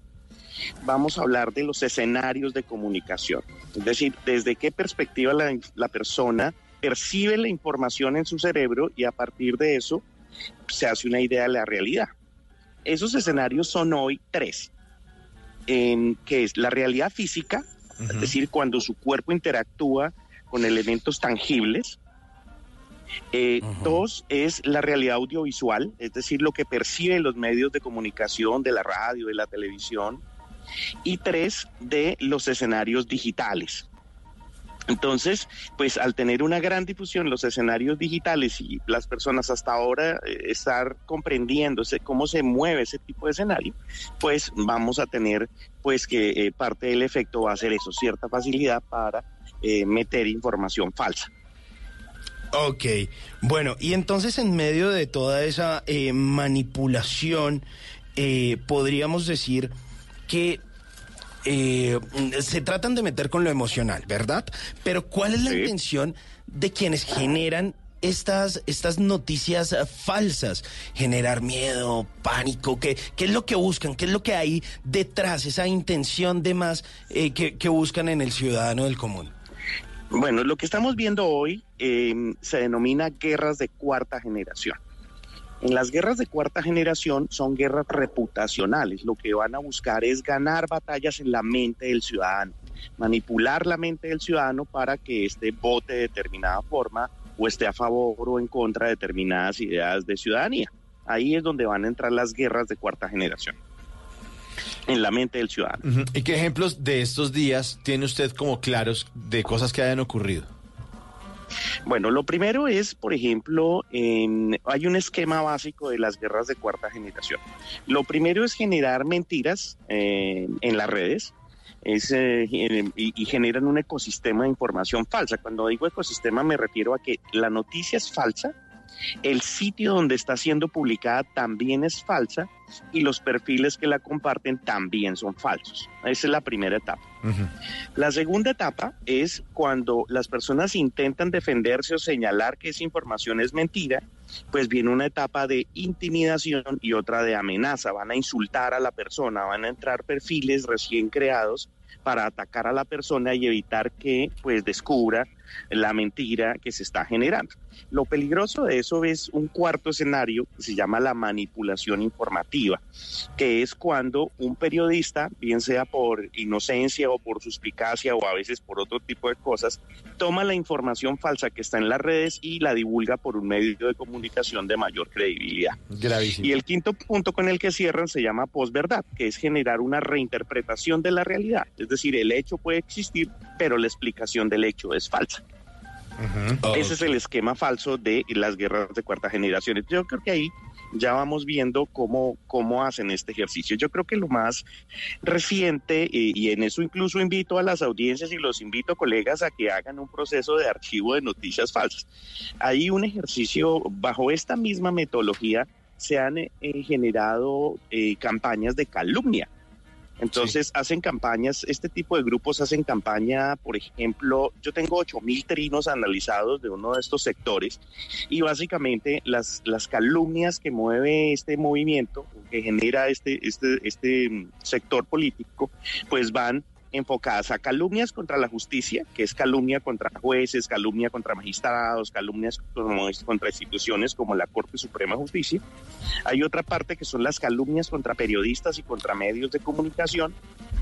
vamos a hablar de los escenarios de comunicación. Es decir, desde qué perspectiva la, la persona percibe la información en su cerebro y a partir de eso se hace una idea de la realidad. Esos escenarios son hoy tres, en que es la realidad física, es decir, cuando su cuerpo interactúa con elementos tangibles, eh, Dos es la realidad audiovisual, es decir, lo que perciben los medios de comunicación, de la radio, de la televisión. Y tres, de los escenarios digitales. Entonces, pues al tener una gran difusión los escenarios digitales y las personas hasta ahora eh, estar comprendiéndose cómo se mueve ese tipo de escenario, pues vamos a tener pues que eh, parte del efecto va a ser eso, cierta facilidad para meter información falsa. Ok, bueno, y entonces en medio de toda esa eh, manipulación, eh, podríamos decir que eh, se tratan de meter con lo emocional, ¿verdad? Pero ¿cuál es la intención de quienes generan estas, estas noticias falsas? Generar miedo, pánico, ¿qué, ¿qué es lo que buscan? ¿Qué es lo que hay detrás, esa intención de más que, que buscan en el ciudadano del común? Bueno, lo que estamos viendo hoy eh, se denomina guerras de cuarta generación. En las guerras de cuarta generación son guerras reputacionales. Lo que van a buscar es ganar batallas en la mente del ciudadano, manipular la mente del ciudadano para que éste vote de determinada forma o esté a favor o en contra de determinadas ideas de ciudadanía. Ahí es donde van a entrar las guerras de cuarta generación. en la mente del ciudadano. ¿Y qué ejemplos de estos días tiene usted como claros de cosas que hayan ocurrido? Bueno, lo primero es, por ejemplo, hay un esquema básico de las guerras de cuarta generación. Lo primero es generar mentiras eh, en las redes. es, eh, y, y generan un ecosistema de información falsa. Cuando digo ecosistema me refiero a que la noticia es falsa, el sitio donde está siendo publicada también es falsa y los perfiles que la comparten también son falsos. Esa es la primera etapa. La segunda etapa es cuando las personas intentan defenderse o señalar que esa información es mentira, pues viene una etapa de intimidación y otra de amenaza. Van a insultar a la persona, van a entrar perfiles recién creados para atacar a la persona y evitar que pues descubra la mentira que se está generando. Lo peligroso de eso es un cuarto escenario que se llama la manipulación informativa, que es cuando un periodista, bien sea por inocencia o por suspicacia o a veces por otro tipo de cosas, toma la información falsa que está en las redes y la divulga por un medio de comunicación de mayor credibilidad. Gravísimo. Y el quinto punto con el que cierran se llama posverdad, que es generar una reinterpretación de la realidad. Es decir, el hecho puede existir, pero la explicación del hecho es falsa. Ese es el esquema falso de las guerras de cuarta generación. Yo creo que ahí ya vamos viendo cómo, cómo hacen este ejercicio. Yo creo que lo más reciente, eh, y en eso incluso invito a las audiencias y los invito, colegas, a que hagan un proceso de archivo de noticias falsas. Hay un ejercicio bajo esta misma metodología. Se han eh, generado eh, campañas de calumnia. Entonces hacen campañas, este tipo de grupos hacen campaña, por ejemplo, yo tengo 8 mil trinos analizados de uno de estos sectores y básicamente las, las calumnias que mueve este movimiento, que genera este, este, este mm, sector político, pues van enfocadas a calumnias contra la justicia, que es calumnia contra jueces, calumnia contra magistrados, calumnias contra instituciones como la Corte Suprema de Justicia. Hay otra parte que son las calumnias contra periodistas y contra medios de comunicación.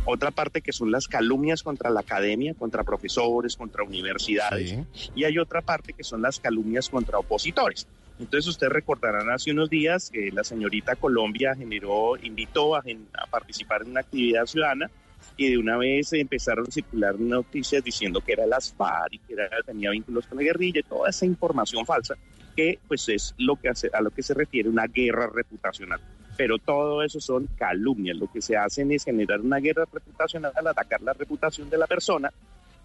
Otra parte que son las calumnias contra la academia, contra profesores, contra universidades. Y hay otra parte que son las calumnias contra opositores. Entonces ustedes recordarán hace unos días que la señorita Colombia generó, invitó a, a participar en una actividad ciudadana y de una vez empezaron a circular noticias diciendo que era las FARC y que era, tenía vínculos con la guerrilla toda esa información falsa que pues es lo que hace, a lo que se refiere una guerra reputacional. Pero todo eso son calumnias. Lo que se hacen es generar una guerra reputacional al atacar la reputación de la persona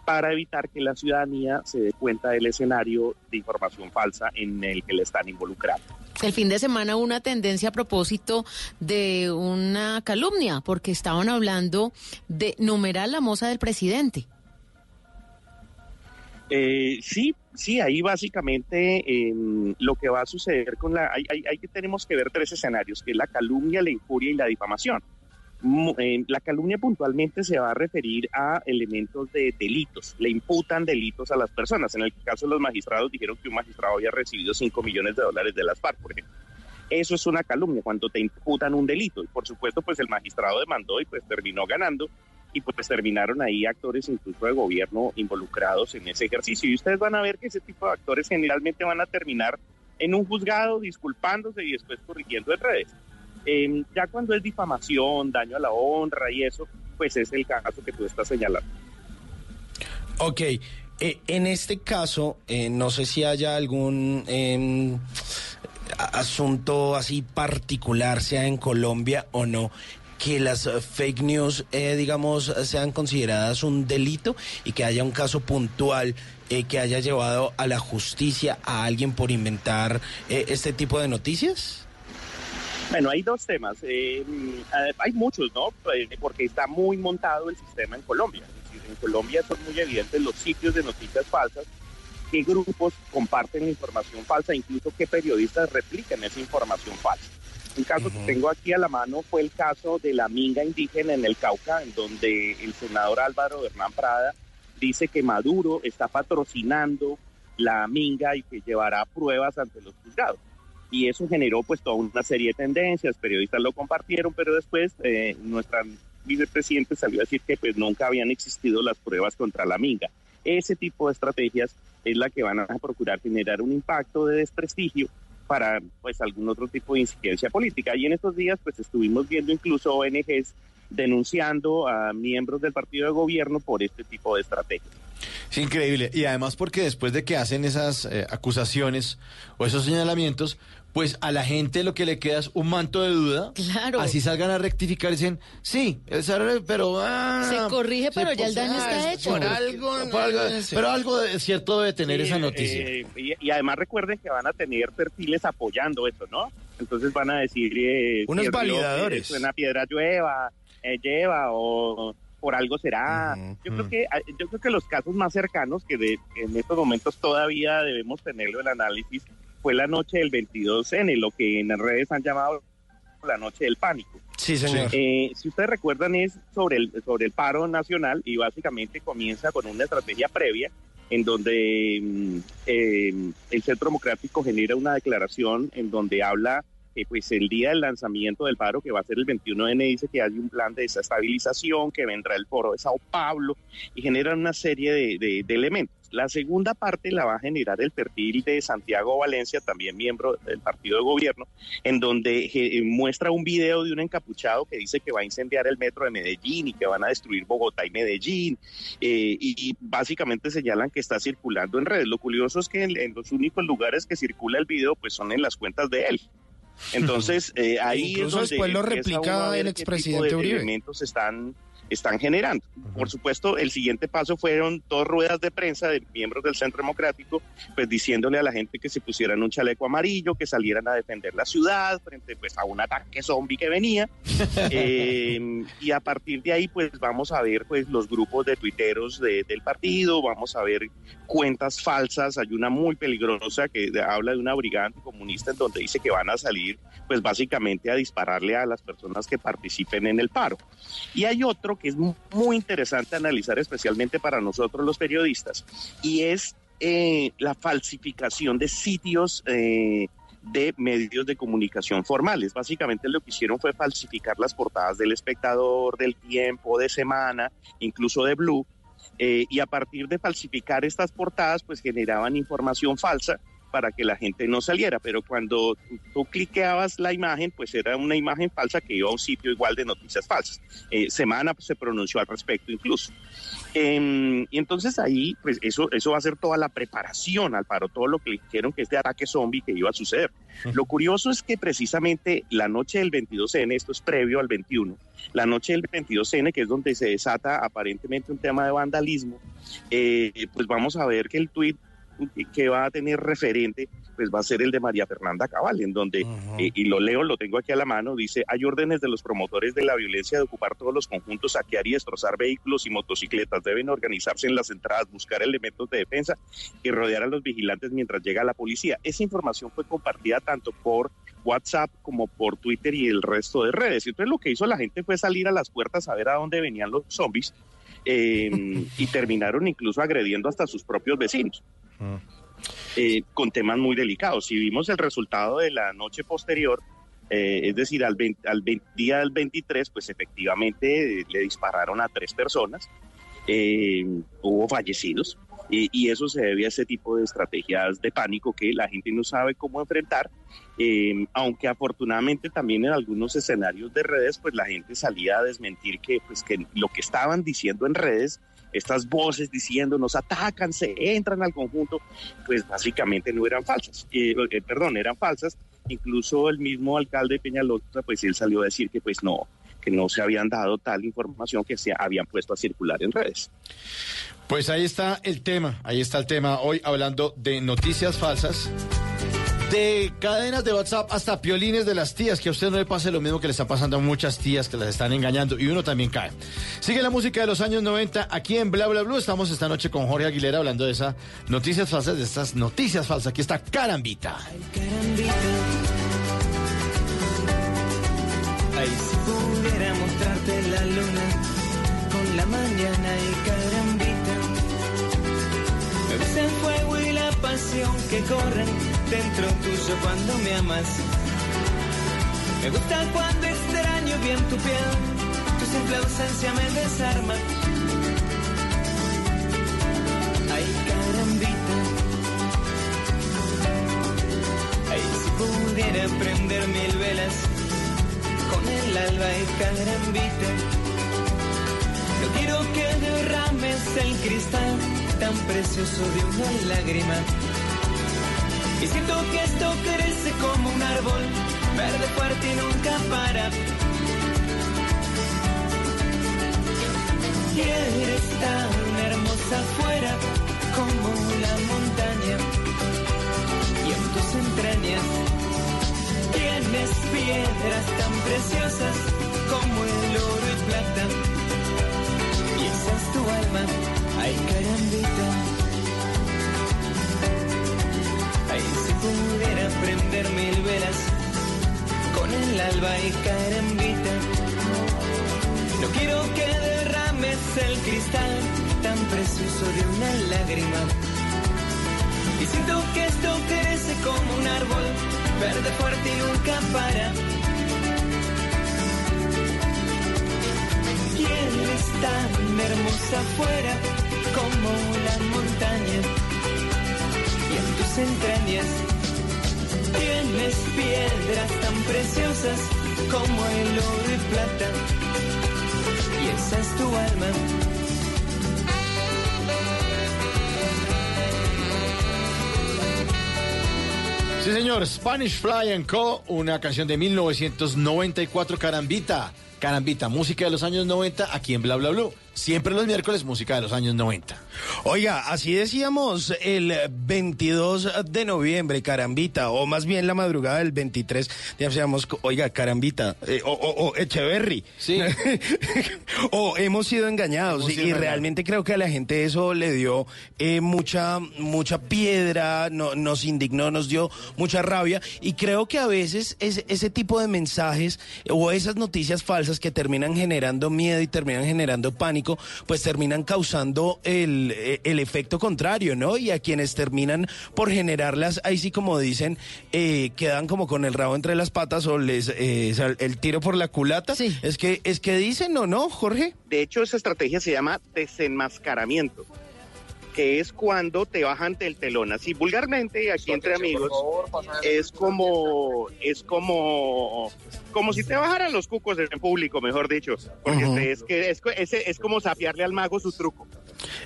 para evitar que la ciudadanía se dé cuenta del escenario de información falsa en el que le están involucrando. El fin de semana hubo una tendencia a propósito de una calumnia, porque estaban hablando de numerar la moza del presidente. Eh, sí, sí, ahí básicamente eh, lo que va a suceder con la... Hay, hay, hay que tenemos que ver tres escenarios, que es la calumnia, la injuria y la difamación. Eh, la calumnia puntualmente se va a referir a elementos de delitos, le imputan delitos a las personas. En el caso de los magistrados dijeron que un magistrado había recibido 5 millones de dólares de las FARC, por ejemplo. Eso es una calumnia cuando te imputan un delito. Y por supuesto, pues el magistrado demandó y pues terminó ganando. Y pues terminaron ahí actores incluso de gobierno involucrados en ese ejercicio. Y ustedes van a ver que ese tipo de actores generalmente van a terminar en un juzgado disculpándose y después corrigiendo en redes. Eh, ya cuando es difamación, daño a la honra y eso, pues es el caso que tú estás señalando. Ok, eh, en este caso, eh, no sé si haya algún em, asunto así particular, sea en Colombia o no, que las fake news, eh, digamos, sean consideradas un delito y que haya un caso puntual eh, que haya llevado a la justicia a alguien por inventar eh, este tipo de noticias. Bueno, hay dos temas. Eh, eh, hay muchos, ¿no? Eh, Porque está muy montado el sistema en Colombia. En Colombia son muy evidentes los sitios de noticias falsas, qué grupos comparten información falsa, incluso qué periodistas replican esa información falsa. Un caso que tengo aquí a la mano fue el caso de la minga indígena en el Cauca, en donde el senador Álvaro Hernán Prada dice que Maduro está patrocinando la minga y que llevará pruebas ante los juzgados y eso generó pues toda una serie de tendencias, periodistas lo compartieron, pero después eh, nuestra vicepresidente salió a decir que pues nunca habían existido las pruebas contra la minga. Ese tipo de estrategias es la que van a procurar generar un impacto de desprestigio para pues algún otro tipo de incidencia política. Y en estos días pues estuvimos viendo incluso ONGs denunciando a miembros del partido de gobierno por este tipo de estrategias. Es increíble. Y además porque después de que hacen esas eh, acusaciones o esos señalamientos, pues a la gente lo que le queda es un manto de duda. Claro. Así salgan a rectificar y dicen, sí, pero... ah, Se corrige, pero se- ya el daño ah, está es hecho. Por algo, por algo- pero algo de cierto debe tener Sí, esa noticia. eh, y, y además recuerden que van a tener perfiles apoyando eso, ¿no? Entonces van a decir... eh, Unos el validadores. Suena piedra llueva, eh, lleva o por algo será. Yo creo que ah, yo creo que los casos más cercanos que de- en estos momentos todavía debemos tenerlo en análisis fue la noche del 22N, lo que en las redes han llamado la noche del pánico. Sí, señor. Eh, si ustedes recuerdan es sobre el sobre el paro nacional y básicamente comienza con una estrategia previa en donde mm, eh, el Centro Democrático genera una declaración en donde habla que pues el día del lanzamiento del paro, que va a ser el 21N, dice que hay un plan de desestabilización, que vendrá el foro de Sao Paulo y generan una serie de, de- de elementos. La segunda parte la va a generar el perfil de Santiago Valencia, también miembro del partido de gobierno, en donde eh, muestra un video de un encapuchado que dice que va a incendiar el metro de Medellín y que van a destruir Bogotá y Medellín. eh, y, y básicamente señalan que está circulando en redes. Lo curioso es que en, en los únicos lugares que circula el video pues son en las cuentas de él. Entonces, eh, ahí Incluso es donde después lo replica el expresidente Uribe. elementos están están generando. Por supuesto, el siguiente paso fueron dos ruedas de prensa de miembros del Centro Democrático, pues diciéndole a la gente que se pusieran un chaleco amarillo, que salieran a defender la ciudad frente pues a un ataque zombie que venía. Eh, y a partir de ahí, pues vamos a ver pues los grupos de tuiteros de- del partido, vamos a ver cuentas falsas. Hay una muy peligrosa que habla de una brigada anticomunista en donde dice que van a salir, pues básicamente a dispararle a las personas que participen en el paro. Y hay otro es mu- muy interesante analizar, especialmente para nosotros los periodistas, y es eh, la falsificación de sitios. eh, de medios de comunicación formales. Básicamente lo que hicieron fue falsificar las portadas del espectador, del tiempo, de semana, incluso de Blue, eh, y a partir de falsificar estas portadas, pues generaban información falsa para que la gente no saliera, pero cuando tú, tú cliqueabas la imagen, pues era una imagen falsa que iba a un sitio igual de noticias falsas. Eh, Semana pues, se pronunció al respecto incluso. Em, y entonces ahí, pues eso, eso va a ser toda la preparación al paro, todo lo que dijeron que este ataque zombie que iba a suceder. Lo curioso es que precisamente la noche del 22N, esto es previo al 21, la noche del 22N, que es donde se desata aparentemente un tema de vandalismo, eh, pues vamos a ver que el tuit que va a tener referente, pues va a ser el de María Fernanda Cabal, en donde, eh, y lo leo, lo tengo aquí a la mano, dice, hay órdenes de los promotores de la violencia de ocupar todos los conjuntos, saquear y destrozar vehículos y motocicletas, deben organizarse en las entradas, buscar elementos de defensa y rodear a los vigilantes mientras llega la policía. Esa información fue compartida tanto por WhatsApp como por Twitter y el resto de redes. Entonces lo que hizo la gente fue salir a las puertas a ver a dónde venían los zombies eh, y terminaron incluso agrediendo hasta sus propios vecinos eh, con temas muy delicados. Si vimos el resultado de la noche posterior, eh, es decir, al, 20 al 20 día del 23, pues efectivamente eh, le dispararon a tres personas, hubo fallecidos. Y, eso se debe a ese tipo de estrategias de pánico que la gente no sabe cómo enfrentar, aunque afortunadamente también en algunos escenarios de redes, pues la gente salía a desmentir que, pues, que lo que estaban diciendo en redes estas voces diciendo nos atacan, se entran al conjunto, pues básicamente no eran falsas, Eh, perdón, eran falsas. Incluso el mismo alcalde de Peñalosa, pues él salió a decir que pues no, que no se habían dado tal información que se habían puesto a circular en redes. Pues ahí está el tema, ahí está el tema. Hoy hablando de noticias falsas, de cadenas de WhatsApp hasta piolines de las tías, que a usted no le pase lo mismo que le está pasando a muchas tías que las están engañando y uno también cae. Sigue la música de los años 90 aquí en Bla Bla Blue. Estamos esta noche con Jorge Aguilera hablando de esas noticias falsas, de estas noticias falsas. Aquí está Carambita. Si pudiera mostrarte la luna con la mañana y carambita. Me gusta el fuego y la pasión que corren dentro tuyo cuando me amas. Me gusta cuando extraño bien tu piel, tu simple ausencia me desarma. Ay, carambita. Ay, si pudiera prender mil velas con el alba y carambita. No quiero que derrames el cristal tan precioso de una lágrima. Y siento que esto crece como un árbol, verde fuerte y nunca para. Y eres tan hermosa afuera como la montaña. Y en tus entrañas tienes piedras tan preciosas como el oro y plata. Ay carambita. Ay, si pudiera prender mil velas con el alba y carambita. No quiero que derrames el cristal tan precioso de una lágrima. Y siento que esto crece como un árbol, verde fuerte y nunca para. Tan hermosa afuera como la montaña. Y en tus entrañas tienes piedras tan preciosas como el oro y plata. Y esa es tu alma. Sí, señor. Spanish Fly and Co., una canción de 1994, Carambita. Carambita, música de los años 90, aquí en Bla Bla Blue. Siempre los miércoles, música de los años 90. Oiga, así decíamos el 22 de noviembre, carambita, o más bien la madrugada del 23, decíamos, oiga, carambita, eh, o, o, o Echeverry. Sí. o hemos sido engañados. Hemos y, sido y engañados. realmente creo que a la gente eso le dio eh, mucha, mucha piedra, no, nos indignó, nos dio mucha rabia. Y creo que a veces es- ese tipo de mensajes o esas noticias falsas que terminan generando miedo y terminan generando pánico, pues terminan causando el, eh, el efecto contrario, ¿no? Y a quienes terminan por generarlas, ahí sí como dicen, eh, quedan como con el rabo entre las patas o les eh, el tiro por la culata. Es que, es que dicen o no, Jorge. De hecho, esa estrategia se llama desenmascaramiento, que es cuando te bajan del telón. Así vulgarmente, aquí entre amigos, es como, es como, como si te bajaran los cucos en público, mejor dicho, porque es que es, es, es como sapearle al mago su truco.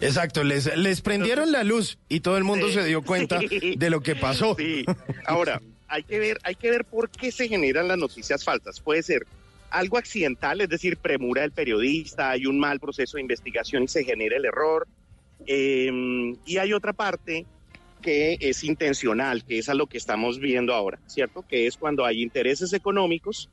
Exacto, les, les prendieron la luz y todo el mundo Sí. se dio cuenta de lo que pasó. Sí. Ahora, hay que ver, hay que ver por qué se generan las noticias falsas. Puede ser algo accidental, es decir, premura del periodista, hay un mal proceso de investigación y se genera el error. Eh, y hay otra parte que es intencional, que es a lo que estamos viendo ahora, ¿cierto? Que es cuando hay intereses económicos,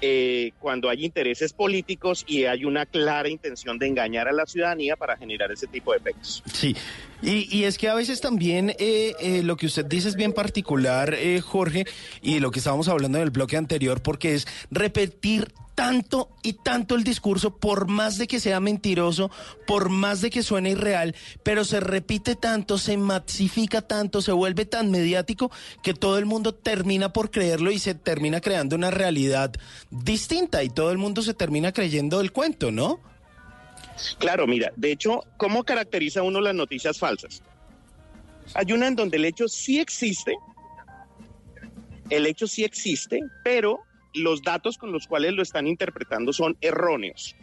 eh, cuando hay intereses políticos y hay una clara intención de engañar a la ciudadanía para generar ese tipo de efectos. Sí, y, y es que a veces también eh, eh, lo que usted dice es bien particular, eh, Jorge, y lo que estábamos hablando en el bloque anterior, porque es repetir tanto y tanto el discurso, por más de que sea mentiroso, por más de que suene irreal, pero se repite tanto, se masifica tanto, se vuelve tan mediático que todo el mundo termina por creerlo y se termina creando una realidad distinta y todo el mundo se termina creyendo el cuento, ¿no? Claro, mira, de hecho, ¿cómo caracteriza uno las noticias falsas? Hay una en donde el hecho sí existe, el hecho sí existe, pero los datos con los cuales lo están interpretando son erróneos,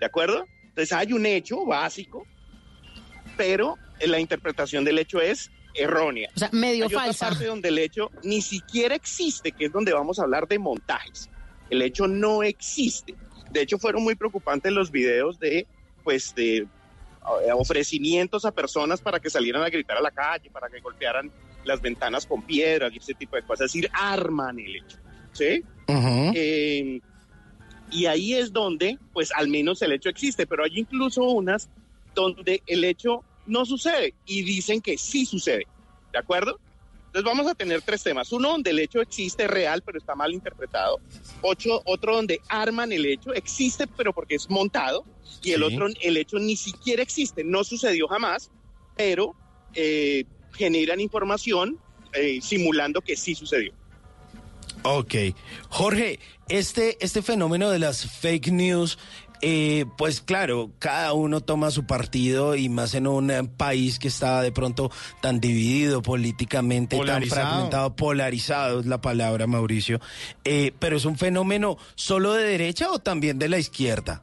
¿de acuerdo? Entonces hay un hecho básico, pero la interpretación del hecho es errónea. O sea, medio Hay otra falsa. parte donde el hecho ni siquiera existe, que es donde vamos a hablar de montajes. El hecho no existe. De hecho, fueron muy preocupantes los videos de, pues, de eh, ofrecimientos a personas para que salieran a gritar a la calle, para que golpearan las ventanas con piedras y ese tipo de cosas. Es decir, arman el hecho. ¿Sí? Eh, y ahí es donde, pues, al menos el hecho existe, pero hay incluso unas donde el hecho no sucede y dicen que sí sucede. ¿De acuerdo? Entonces vamos a tener tres temas. Uno donde el hecho existe real, pero está mal interpretado. Ocho, otro donde arman el hecho, existe, pero porque es montado. Y el Sí. otro, el hecho ni siquiera existe, no sucedió jamás, pero eh, generan información eh, simulando que sí sucedió. Ok. Jorge, este, este fenómeno de las fake news eh, pues claro, cada uno toma su partido y más en un eh, país que está de pronto tan dividido políticamente, Polarizado. tan fragmentado, polarizado es la palabra, Mauricio. Eh, pero es un fenómeno solo de derecha o también de la izquierda.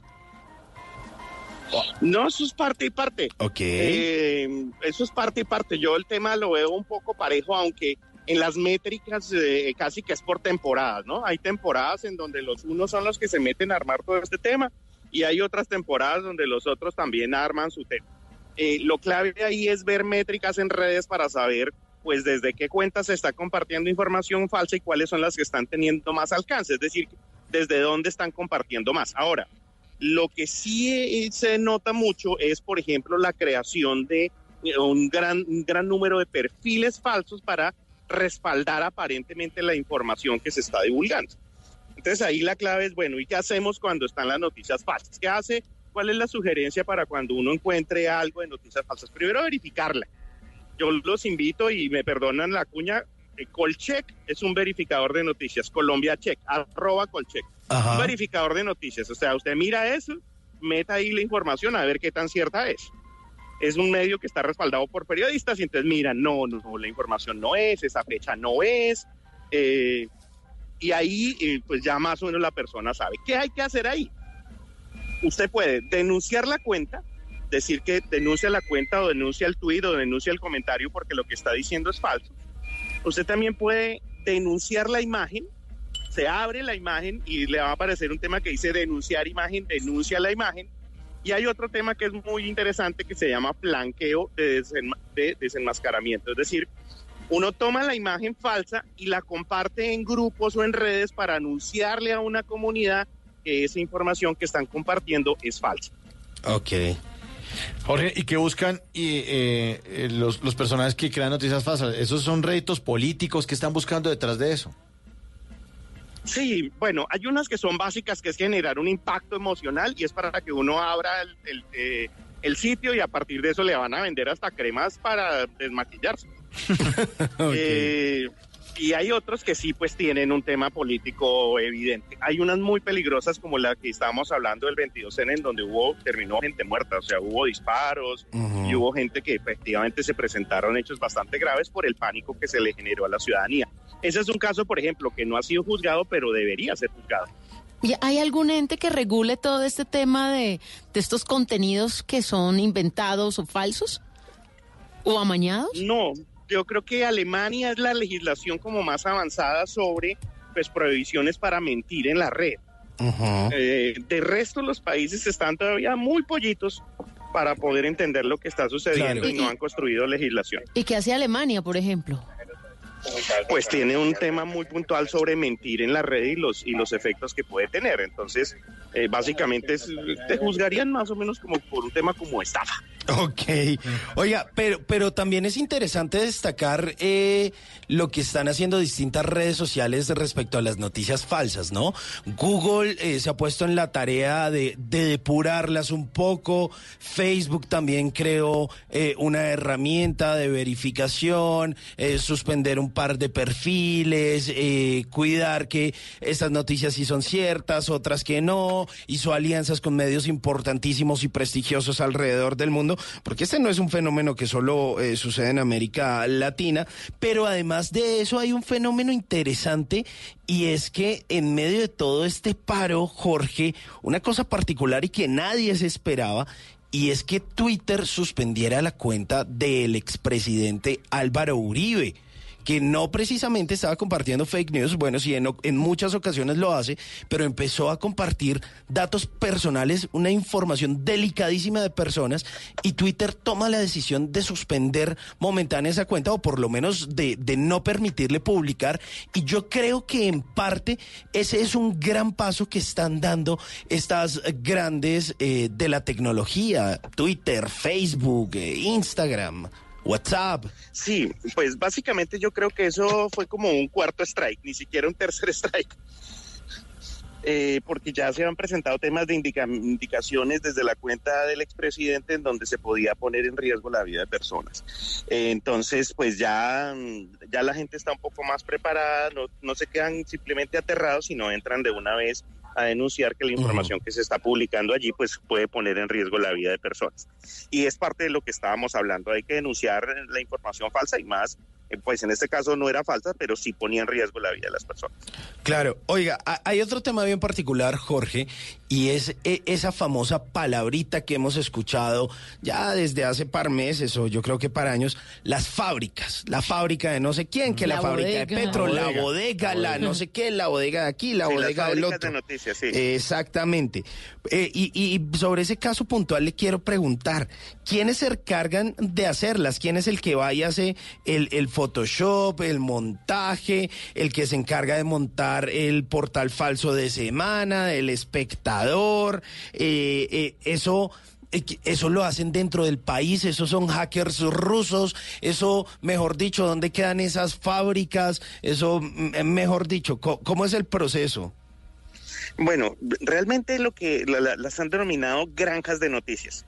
No, eso es parte y parte. Ok. Eh, eso es parte y parte. Yo el tema lo veo un poco parejo, aunque en las métricas eh, casi que es por temporadas, ¿no? Hay temporadas en donde los unos son los que se meten a armar todo este tema y hay otras temporadas donde los otros también arman su tema. Eh, lo clave ahí es ver métricas en redes para saber pues desde qué cuentas se está compartiendo información falsa y cuáles son las que están teniendo más alcance, es decir, desde dónde están compartiendo más. Ahora, lo que sí eh, se nota mucho es, por ejemplo, la creación de eh, un gran, un gran número de perfiles falsos para respaldar aparentemente la información que se está divulgando. Entonces ahí la clave es, bueno, ¿y qué hacemos cuando están las noticias falsas? ¿Qué hace? ¿Cuál es la sugerencia para cuando uno encuentre algo de noticias falsas? Primero verificarla. Yo los invito y me perdonan la cuña. eh, Colcheck es un verificador de noticias. Colombia Check, arroba Colcheck. Un verificador de noticias. O sea, usted mira eso, meta ahí la información a ver qué tan cierta es. Es un medio que está respaldado por periodistas y entonces mira, no, no, no, la información no es, esa fecha no es. eh, y ahí, eh, pues ya más o menos la persona sabe. ¿Qué hay que hacer ahí? Usted puede denunciar la cuenta, decir que denuncia la cuenta o denuncia el tuit o denuncia el comentario porque lo que está diciendo es falso. Usted también puede denunciar la imagen, se abre la imagen y le va a aparecer un tema que dice denunciar imagen, denuncia la imagen. Y hay otro tema que es muy interesante que se llama desenma- de desenmascaramiento. Es decir, uno toma la imagen falsa y la comparte en grupos o en redes para anunciarle a una comunidad que esa información que están compartiendo es falsa. Ok. Jorge, ¿y qué buscan y, eh, eh, los, los personajes que crean noticias falsas? ¿Esos son réditos políticos que están buscando detrás de eso? Sí, bueno, hay unas que son básicas, que es generar un impacto emocional y es para que uno abra el, el, eh, el sitio y a partir de eso le van a vender hasta cremas para desmaquillarse. Eh, y hay otros que sí, pues tienen un tema político evidente. Hay unas muy peligrosas como la que estábamos hablando del 22N, en donde hubo, terminó gente muerta, o sea, hubo disparos y hubo gente que efectivamente se presentaron hechos bastante graves por el pánico que se le generó a la ciudadanía. Ese es un caso, por ejemplo, que no ha sido juzgado, pero debería ser juzgado. ¿Y hay algún ente que regule todo este tema de, de estos contenidos que son inventados o falsos? ¿O amañados? No, yo creo que Alemania es la legislación como más avanzada sobre pues prohibiciones para mentir en la red. Eh, de resto, los países están todavía muy pollitos para poder entender lo que está sucediendo Claro. y no han construido legislación. ¿Y qué hace Alemania, por ejemplo? Pues tiene un tema muy puntual sobre mentir en la red y los, y los efectos que puede tener. Entonces, eh, básicamente te juzgarían más o menos como por un tema como estafa. Ok. Oiga, pero, pero también es interesante destacar eh, lo que están haciendo distintas redes sociales respecto a las noticias falsas, ¿no? Google eh, se ha puesto en la tarea de, de depurarlas un poco. Facebook también creó una herramienta de verificación, suspender par de perfiles, eh, cuidar que estas noticias sí son ciertas, otras que no. Hizo alianzas con medios importantísimos y prestigiosos alrededor del mundo, porque este no es un fenómeno que solo eh, sucede en América Latina, pero además de eso hay un fenómeno interesante y es que en medio de todo este paro, Jorge, una cosa particular y que nadie se esperaba, y es que Twitter suspendiera la cuenta del expresidente Álvaro Uribe que no precisamente estaba compartiendo fake news, bueno, sí, en, muchas ocasiones lo hace, pero empezó a compartir datos personales, una información delicadísima de personas, y Twitter toma la decisión de suspender momentánea esa cuenta, o por lo menos de, de no permitirle publicar, y yo creo que en parte ese es un gran paso que están dando estas grandes eh, de la tecnología, Twitter, Facebook, eh, Instagram. WhatsApp. Sí, pues básicamente yo creo que eso fue como un cuarto strike, ni siquiera un tercer strike. Eh, porque ya se han presentado temas de indica- indicaciones desde la cuenta del expresidente en donde se podía poner en riesgo la vida de personas. Eh, entonces, pues ya, ya la gente está un poco más preparada, no, no se quedan simplemente aterrados, sino entran de una vez a denunciar que la información que se está publicando allí pues puede poner en riesgo la vida de personas. Y es parte de lo que estábamos hablando, hay que denunciar la información falsa y más pues en este caso no era falsa, pero sí ponía en riesgo la vida de las personas. Claro, oiga, ha- hay otro tema bien particular, Jorge, y es eh, esa famosa palabrita que hemos escuchado ya desde hace par meses o yo creo que para años, las fábricas, la fábrica de no sé quién, que la, La fábrica de. Petro, La la bodega. La no sé qué, la bodega de aquí, la Sí, bodega del fábricas otro. de noticias, sí. Exactamente. Eh, y, y sobre ese caso puntual le quiero preguntar, ¿quiénes se encargan de hacerlas? ¿Quién es el que va y hace el, el Photoshop, el montaje, el que se encarga de montar el portal falso de semana, el espectador? Eh, eh, eso... eh, Eso lo hacen dentro del país, esos son hackers rusos, eso, mejor dicho, ¿dónde quedan esas fábricas? Eso, mm, mejor dicho, ¿cómo es el proceso? Bueno, realmente lo que la- la- las han denominado granjas de noticias.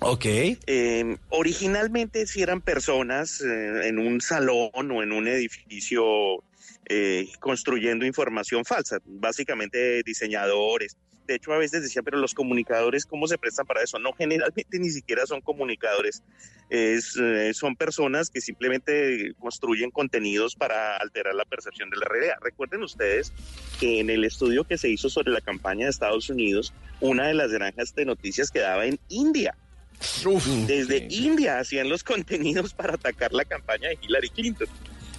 Ok. Eh, originalmente si eran personas eh, en un salón o en un edificio eh, construyendo información falsa, básicamente diseñadores. De hecho, a veces decía, pero los comunicadores, ¿cómo se prestan para eso? No, generalmente ni siquiera son comunicadores. Es, eh, son personas que simplemente construyen contenidos para alterar la percepción de la realidad. Recuerden ustedes que en el estudio que se hizo sobre la campaña de Estados Unidos, una de las granjas de noticias quedaba en India. Desde India hacían los contenidos para atacar la campaña de Hillary Clinton.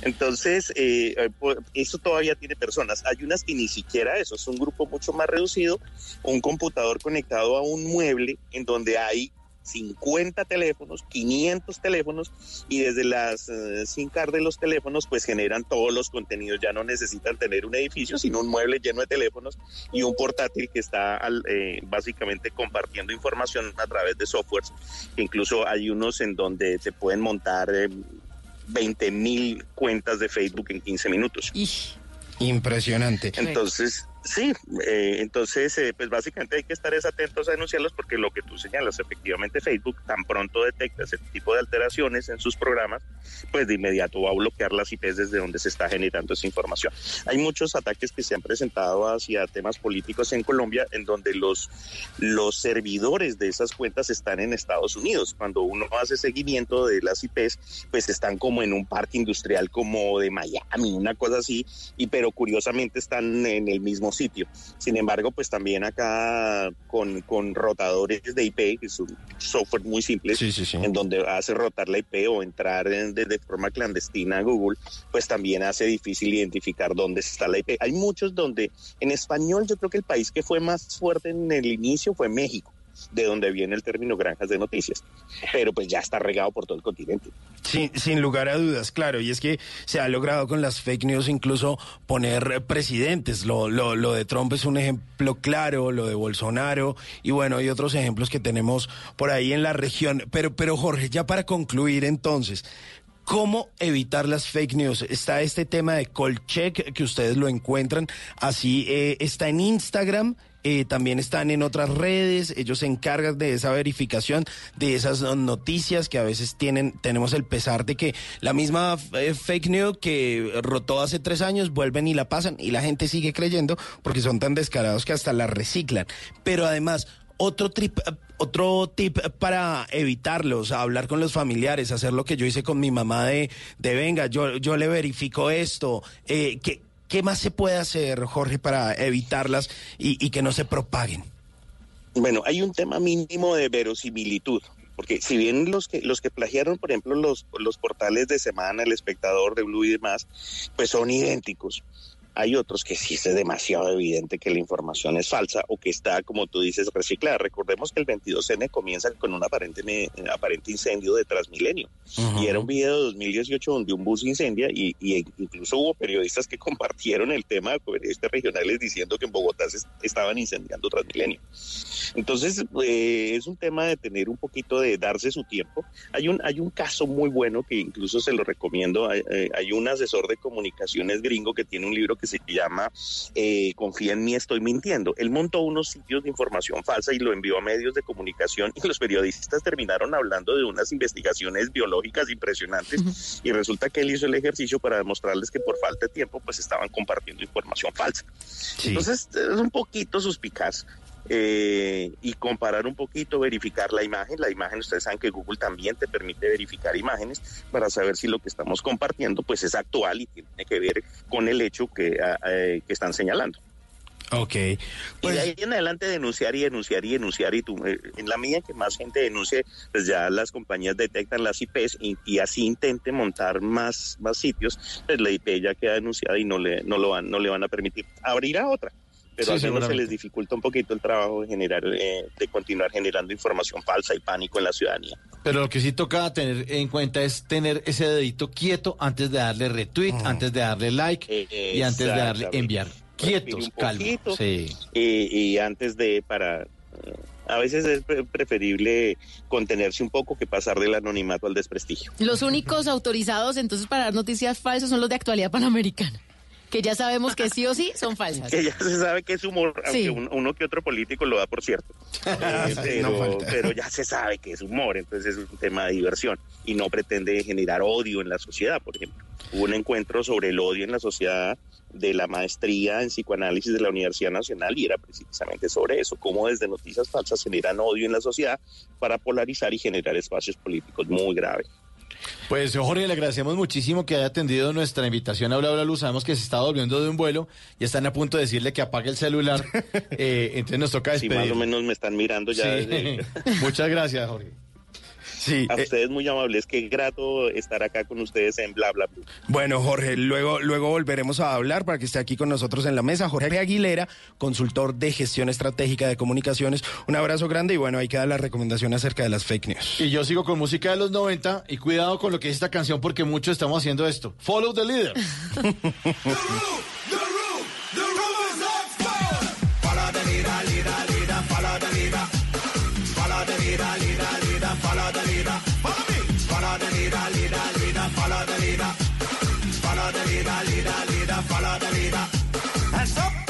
Entonces, eh, eh, eso todavía tiene personas. Hay unas que ni siquiera eso, es un grupo mucho más reducido, un computador conectado a un mueble en donde hay 50 teléfonos, 500 teléfonos y desde las eh, SIM card de los teléfonos pues generan todos los contenidos. Ya no necesitan tener un edificio, sino un mueble lleno de teléfonos y un portátil que está al- eh, básicamente compartiendo información a través de softwares. Incluso hay unos en donde se pueden montar eh, 20 mil cuentas de Facebook en 15 minutos. Impresionante. Entonces, sí, eh, entonces, eh, pues básicamente hay que estar es atentos a denunciarlos porque lo que tú señalas, efectivamente Facebook tan pronto detecta ese tipo de alteraciones en sus programas, pues de inmediato va a bloquear las IPs desde donde se está generando esa información. Hay muchos ataques que se han presentado hacia temas políticos en Colombia en donde los, los servidores de esas cuentas están en Estados Unidos. Cuando uno hace seguimiento de las IPs, pues están como en un parque industrial como de Miami, una cosa así, y pero curiosamente están en el mismo sitio. Sin embargo, pues también acá con, con rotadores de IP, que es un software muy simple, en donde hace rotar la IP o entrar en- de, de forma clandestina a Google, pues también hace difícil identificar dónde está la IP. Hay muchos donde, en español, yo creo que el país que fue más fuerte en el inicio fue México de donde viene el término granjas de noticias, pero pues ya está regado por todo el continente. Sin, lugar a dudas, claro, y es que se ha logrado con las fake news incluso poner presidentes. Lo, lo, lo de Trump es un ejemplo claro, lo de Bolsonaro, y bueno, hay otros ejemplos que tenemos por ahí en la región. Pero, pero Jorge, ya para concluir entonces, ¿Cómo evitar las fake news? Está este tema de Colcheck que ustedes lo encuentran. Así eh, está en Instagram. Eh, también están en otras redes, ellos se encargan de esa verificación de esas no- noticias que a veces tienen, tenemos el pesar de que la misma eh, fake news que rotó hace tres años vuelven y la pasan y la gente sigue creyendo porque son tan descarados que hasta la reciclan. Pero además, otro trip, otro tip para evitarlos, hablar con los familiares, hacer lo que yo hice con mi mamá de, de venga, yo, yo le verifico esto. Eh, ¿qué, ¿Qué más se puede hacer, Jorge, para evitarlas y, que no se propaguen? Bueno, hay un tema mínimo de verosimilitud, porque si bien los que los que plagiaron, por ejemplo, los, los portales de Semana, El Espectador, de Blue y demás, pues son idénticos. Hay otros que sí es demasiado evidente que la información es falsa o que está, como tú dices, reciclada. Recordemos que el 22N comienza con un aparente, me- aparente incendio de Transmilenio. Y era un video de 2018 donde un bus incendia y, y incluso hubo periodistas que compartieron el tema, periodistas regionales, diciendo que en Bogotá se estaban incendiando Transmilenio. Entonces, eh, es un tema de tener un poquito de darse su tiempo. Hay un, hay un caso muy bueno que incluso se lo recomiendo. Hay, eh, hay un asesor de comunicaciones gringo que tiene un libro que que se llama eh, Confía en mí, estoy mintiendo. Él montó unos sitios de información falsa y lo envió a medios de comunicación y los periodistas terminaron hablando de unas investigaciones biológicas impresionantes y resulta que él hizo el ejercicio para demostrarles que por falta de tiempo pues estaban compartiendo información falsa. Entonces es un poquito suspicaz eh, y comparar un poquito, verificar la imagen. La imagen, ustedes saben que Google también te permite verificar imágenes para saber si lo que estamos compartiendo pues es actual y tiene que ver con el hecho que, ah, eh, que están señalando. Ok. y de ahí en adelante denunciar y denunciar y denunciar y tú, eh, en la medida que más gente denuncie, pues ya las compañías detectan las IPs y, y así intente montar más, más sitios, pues la IP ya queda denunciada y no le, no lo van, no le van a permitir abrir a otra. Pero Sí, a algunos se les dificulta un poquito el trabajo de generar, eh, de continuar generando información falsa y pánico en la ciudadanía. Pero lo que sí toca tener en cuenta es tener ese dedito quieto antes de darle retweet, antes de darle like y antes de darle enviar. Quietos, poquito. Sí. y, y antes de para eh, a veces es pre- preferible contenerse un poco que pasar del anonimato al desprestigio. Los únicos autorizados entonces para dar noticias falsas son los de actualidad panamericana, que ya sabemos que sí o sí son falsas. Que ya se sabe que es humor, Sí. aunque un- uno que otro político lo da por cierto. Eh, No pero, pero ya se sabe que es humor, entonces es un tema de diversión y no pretende generar odio en la sociedad, por ejemplo. Hubo un encuentro sobre el odio en la sociedad de la maestría en psicoanálisis de la Universidad Nacional y era precisamente sobre eso, cómo desde noticias falsas generan odio en la sociedad para polarizar y generar espacios políticos muy graves. Pues Jorge, le agradecemos muchísimo que haya atendido nuestra invitación a Bla Bla Luz. Sabemos que se está volviendo de un vuelo y están a punto de decirle que apague el celular. Eh, entonces nos toca Si despedir. más o menos me están mirando ya. Sí. desde- Muchas gracias, Jorge. Sí, A eh, ustedes muy amables, qué grato estar acá con ustedes en Bla Bla Blue. Bueno, Jorge, luego, luego volveremos a hablar para que esté aquí con nosotros en la mesa. Jorge Aguilera, consultor de gestión estratégica de comunicaciones. Un abrazo grande y bueno, ahí queda la recomendación acerca de las fake news. Y yo sigo con música de los 90 y cuidado con lo que es esta canción porque muchos estamos haciendo esto. Follow the leader. Follow the leader, leader, leader, leader, follow the leader. Follow the leader, leader, leader, follow the leader. Hands up,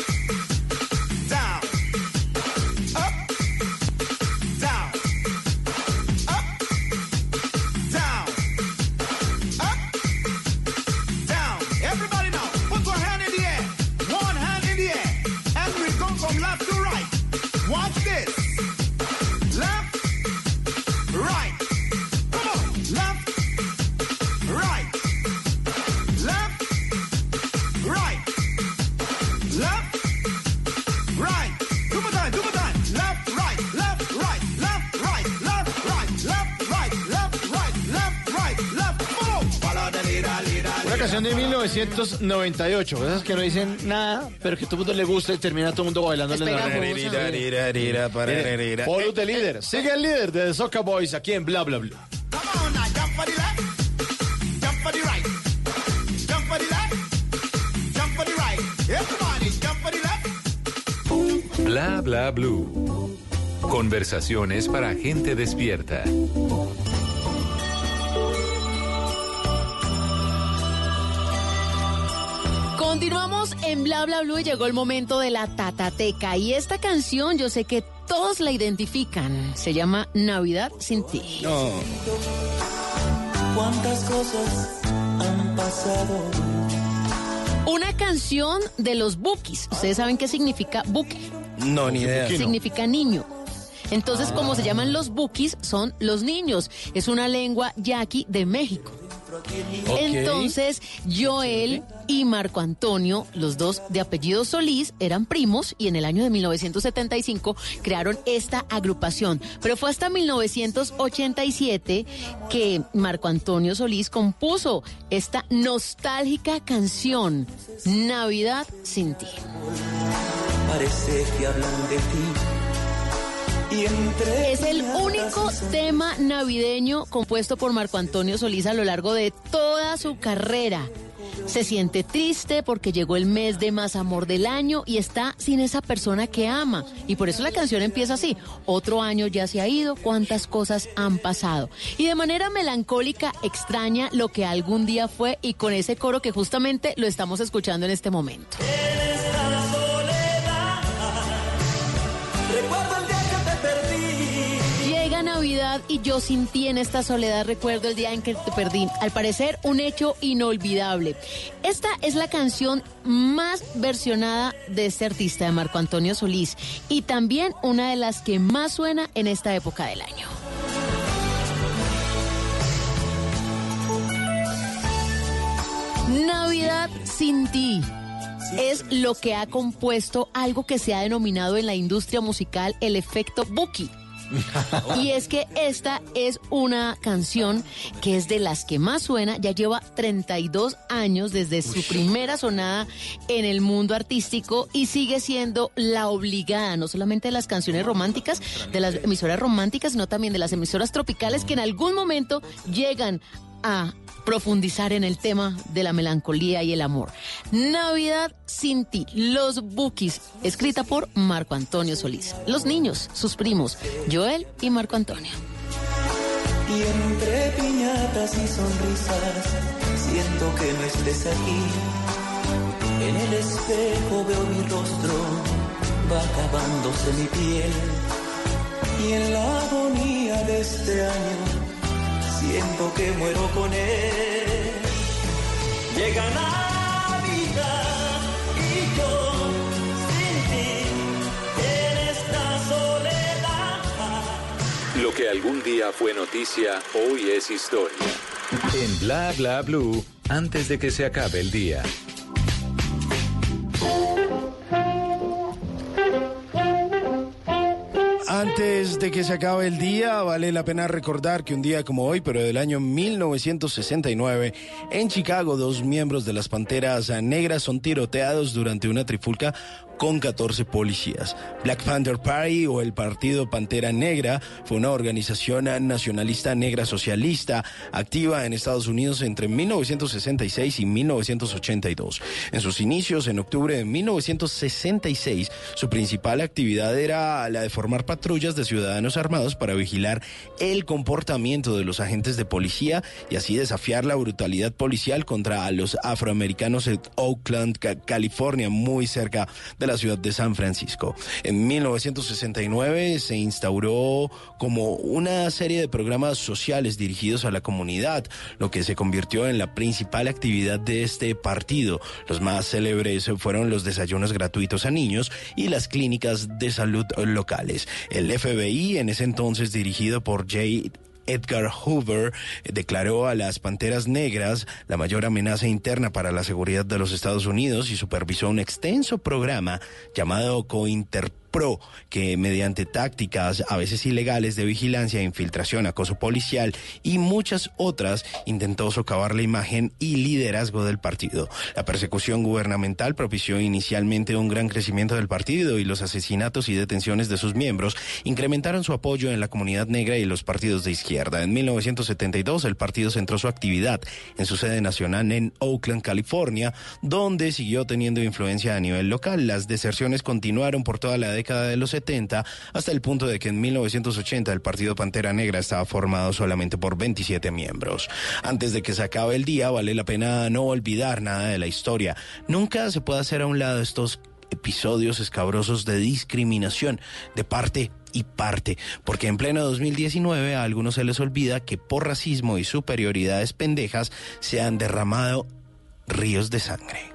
canción de 1998. Esas que no dicen nada, pero que todo el mundo le gusta y termina todo el mundo bailando. en la Mire, Follow the leader. Sigue el líder de The Soca Boys aquí en Bla Bla Bla. Bla bla blue. Conversaciones para gente despierta. Continuamos en Bla Bla Blue y llegó el momento de la tatateca. Y esta canción yo sé que todos la identifican. Se llama Navidad sin ti. ¿Cuántas cosas han pasado? Una canción de los Bukis. ¿Ustedes saben qué significa Buki? No, ni idea. Significa niño. Entonces, como se llaman los Bukis, son los niños. Es una lengua yaqui de México. Entonces, Joel y Marco Antonio, los dos de apellido Solís, eran primos y en el año de 1975 crearon esta agrupación. Pero fue hasta 1987 que Marco Antonio Solís compuso esta nostálgica canción, Navidad sin ti. Parece que hablan de ti. Es el único tema navideño compuesto por Marco Antonio Solís a lo largo de toda su carrera. Se siente triste porque llegó el mes de más amor del año y está sin esa persona que ama. Y por eso la canción empieza así. Otro año ya se ha ido, cuántas cosas han pasado. Y de manera melancólica extraña lo que algún día fue y con ese coro que justamente lo estamos escuchando en este momento. Y yo sin ti en esta soledad recuerdo el día en que te perdí. Al parecer, un hecho inolvidable. Esta es la canción más versionada de este artista, de Marco Antonio Solís, y también una de las que más suena en esta época del año. Navidad sin ti. Es lo que ha compuesto algo que se ha denominado en la industria musical el efecto Buki. Y es que esta es una canción que es de las que más suena, ya lleva 32 años desde su primera sonada en el mundo artístico y sigue siendo la obligada, no solamente de las canciones románticas, de las emisoras románticas, sino también de las emisoras tropicales que en algún momento llegan a profundizar en el tema de la melancolía y el amor. Navidad sin ti, Los Bookies, escrita por Marco Antonio Solís. Los niños, sus primos, Joel y Marco Antonio. Y entre piñatas y sonrisas, siento que no estés aquí. En el espejo veo mi rostro, va acabándose mi piel. Y en la agonía de este año, siento que muero con él. Llega Navidad y yo sin ti en esta soledad. Lo que algún día fue noticia, hoy es historia. En Bla Bla Blue, antes de que se acabe el día. Antes de que se acabe el día, vale la pena recordar que un día como hoy, pero del año 1969, en Chicago, dos miembros de las Panteras Negras son tiroteados durante una trifulca con 14 policías. Black Panther Party o el Partido Pantera Negra fue una organización nacionalista negra socialista activa en Estados Unidos entre 1966 y 1982. En sus inicios, en octubre de 1966, su principal actividad era la de formar patrullas de ciudadanos armados para vigilar el comportamiento de los agentes de policía y así desafiar la brutalidad policial contra los afroamericanos en Oakland, Ca- California, muy cerca de la ciudad de San Francisco. En 1969 se instauró como una serie de programas sociales dirigidos a la comunidad, lo que se convirtió en la principal actividad de este partido. Los más célebres fueron los desayunos gratuitos a niños y las clínicas de salud locales. El FBI, en ese entonces dirigido por J. Edgar Hoover eh, declaró a las Panteras Negras la mayor amenaza interna para la seguridad de los Estados Unidos y supervisó un extenso programa llamado COINTERPRO, que mediante tácticas a veces ilegales de vigilancia, infiltración, acoso policial y muchas otras intentó socavar la imagen y liderazgo del partido. La persecución gubernamental propició inicialmente un gran crecimiento del partido y los asesinatos y detenciones de sus miembros incrementaron su apoyo en la comunidad negra y los partidos de izquierda. En 1972 el partido centró su actividad en su sede nacional en Oakland, California, donde siguió teniendo influencia a nivel local. Las deserciones continuaron por toda la década de los 70 hasta el punto de que en 1980 el partido Pantera Negra estaba formado solamente por 27 miembros. Antes de que se acabe el día, vale la pena no olvidar nada de la historia. Nunca se puede hacer a un lado estos episodios escabrosos de discriminación de parte y parte, porque en pleno 2019 a algunos se les olvida que por racismo y superioridades pendejas se han derramado ríos de sangre.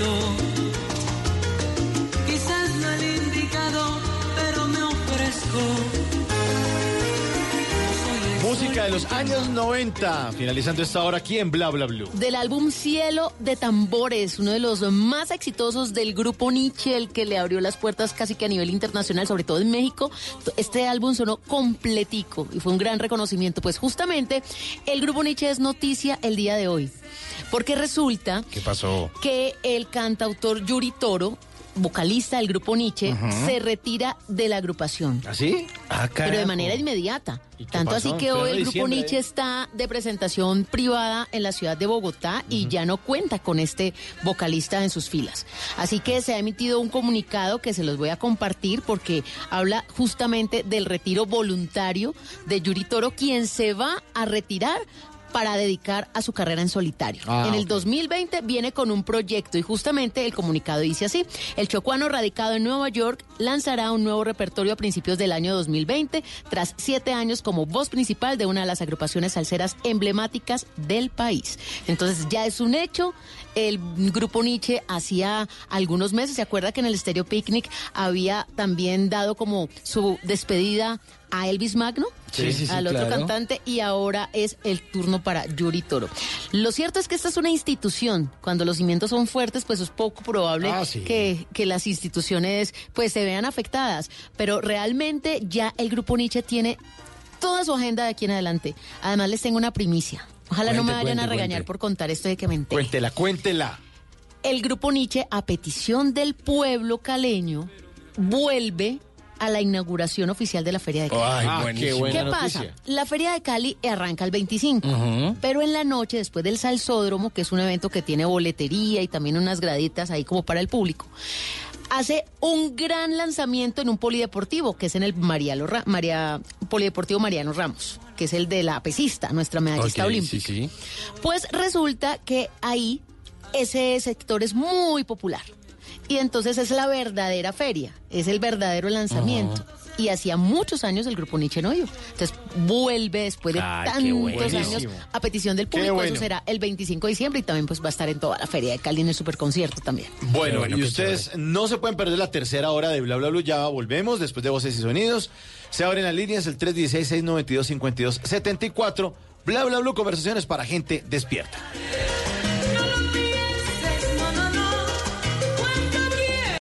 Uno Música de los años 90, finalizando esta hora aquí en Bla Bla Blue. Del álbum Cielo de Tambores, uno de los más exitosos del grupo Nietzsche, el que le abrió las puertas casi que a nivel internacional, sobre todo en México. Este álbum sonó completico y fue un gran reconocimiento. Pues justamente el grupo Nietzsche es noticia el día de hoy. Porque resulta ¿Qué pasó? que el cantautor Yuri Toro, vocalista del grupo Nietzsche, se retira de la agrupación. ¿Así? Ah, Pero de manera inmediata. ¿Y qué Tanto pasó? así que hoy el grupo Nietzsche ¿eh? está de presentación privada en la ciudad de Bogotá y ya no cuenta con este vocalista en sus filas. Así que se ha emitido un comunicado que se los voy a compartir porque habla justamente del retiro voluntario de Yuri Toro, quien se va a retirar para dedicar a su carrera en solitario. Ah, en el ok. 2020 viene con un proyecto y justamente el comunicado dice así, el chocuano radicado en Nueva York lanzará un nuevo repertorio a principios del año 2020 tras siete años como voz principal de una de las agrupaciones salseras emblemáticas del país. Entonces ya es un hecho, el grupo Nietzsche hacía algunos meses, se acuerda que en el Stereo Picnic había también dado como su despedida a Elvis Magno, Sí, sí, sí, al otro claro. cantante y ahora es el turno para Yuri Toro. Lo cierto es que esta es una institución. Cuando los cimientos son fuertes, pues es poco probable Ah, que, que las instituciones pues se vean afectadas. Pero realmente ya el grupo Nietzsche tiene toda su agenda de aquí en adelante. Además les tengo una primicia. Ojalá no me vayan a regañar cuente. por contar esto de que me enteré. Cuéntela, cuéntela. El grupo Nietzsche, a petición del pueblo caleño, vuelve a la inauguración oficial de la Feria de Cali. Ay, Ah, qué buena ¿Qué pasa? noticia. La Feria de Cali arranca el 25, Ujú. pero en la noche, después del Salsódromo, que es un evento que tiene boletería y también unas graditas ahí como para el público, hace un gran lanzamiento en un polideportivo, que es en el Ra- María, Polideportivo Mariano Ramos, que es el de la pesista, nuestra medallista Ok, olímpica. sí, sí. Pues resulta que ahí ese sector es muy popular. Y entonces es la verdadera feria, es el verdadero lanzamiento. Y hacía muchos años el grupo Nietzsche no iba. Entonces vuelve después de tantos años a petición del público. bueno. Eso será el 25 de diciembre y también pues va a estar en toda la feria de Cali en el superconcierto también. Bueno, bueno, y ustedes no se pueden perder la tercera hora de Bla Bla Blue. Ya volvemos después de Voces y Sonidos. Se abren las líneas el 316-692-5274. Bla Bla Blue, conversaciones para gente despierta.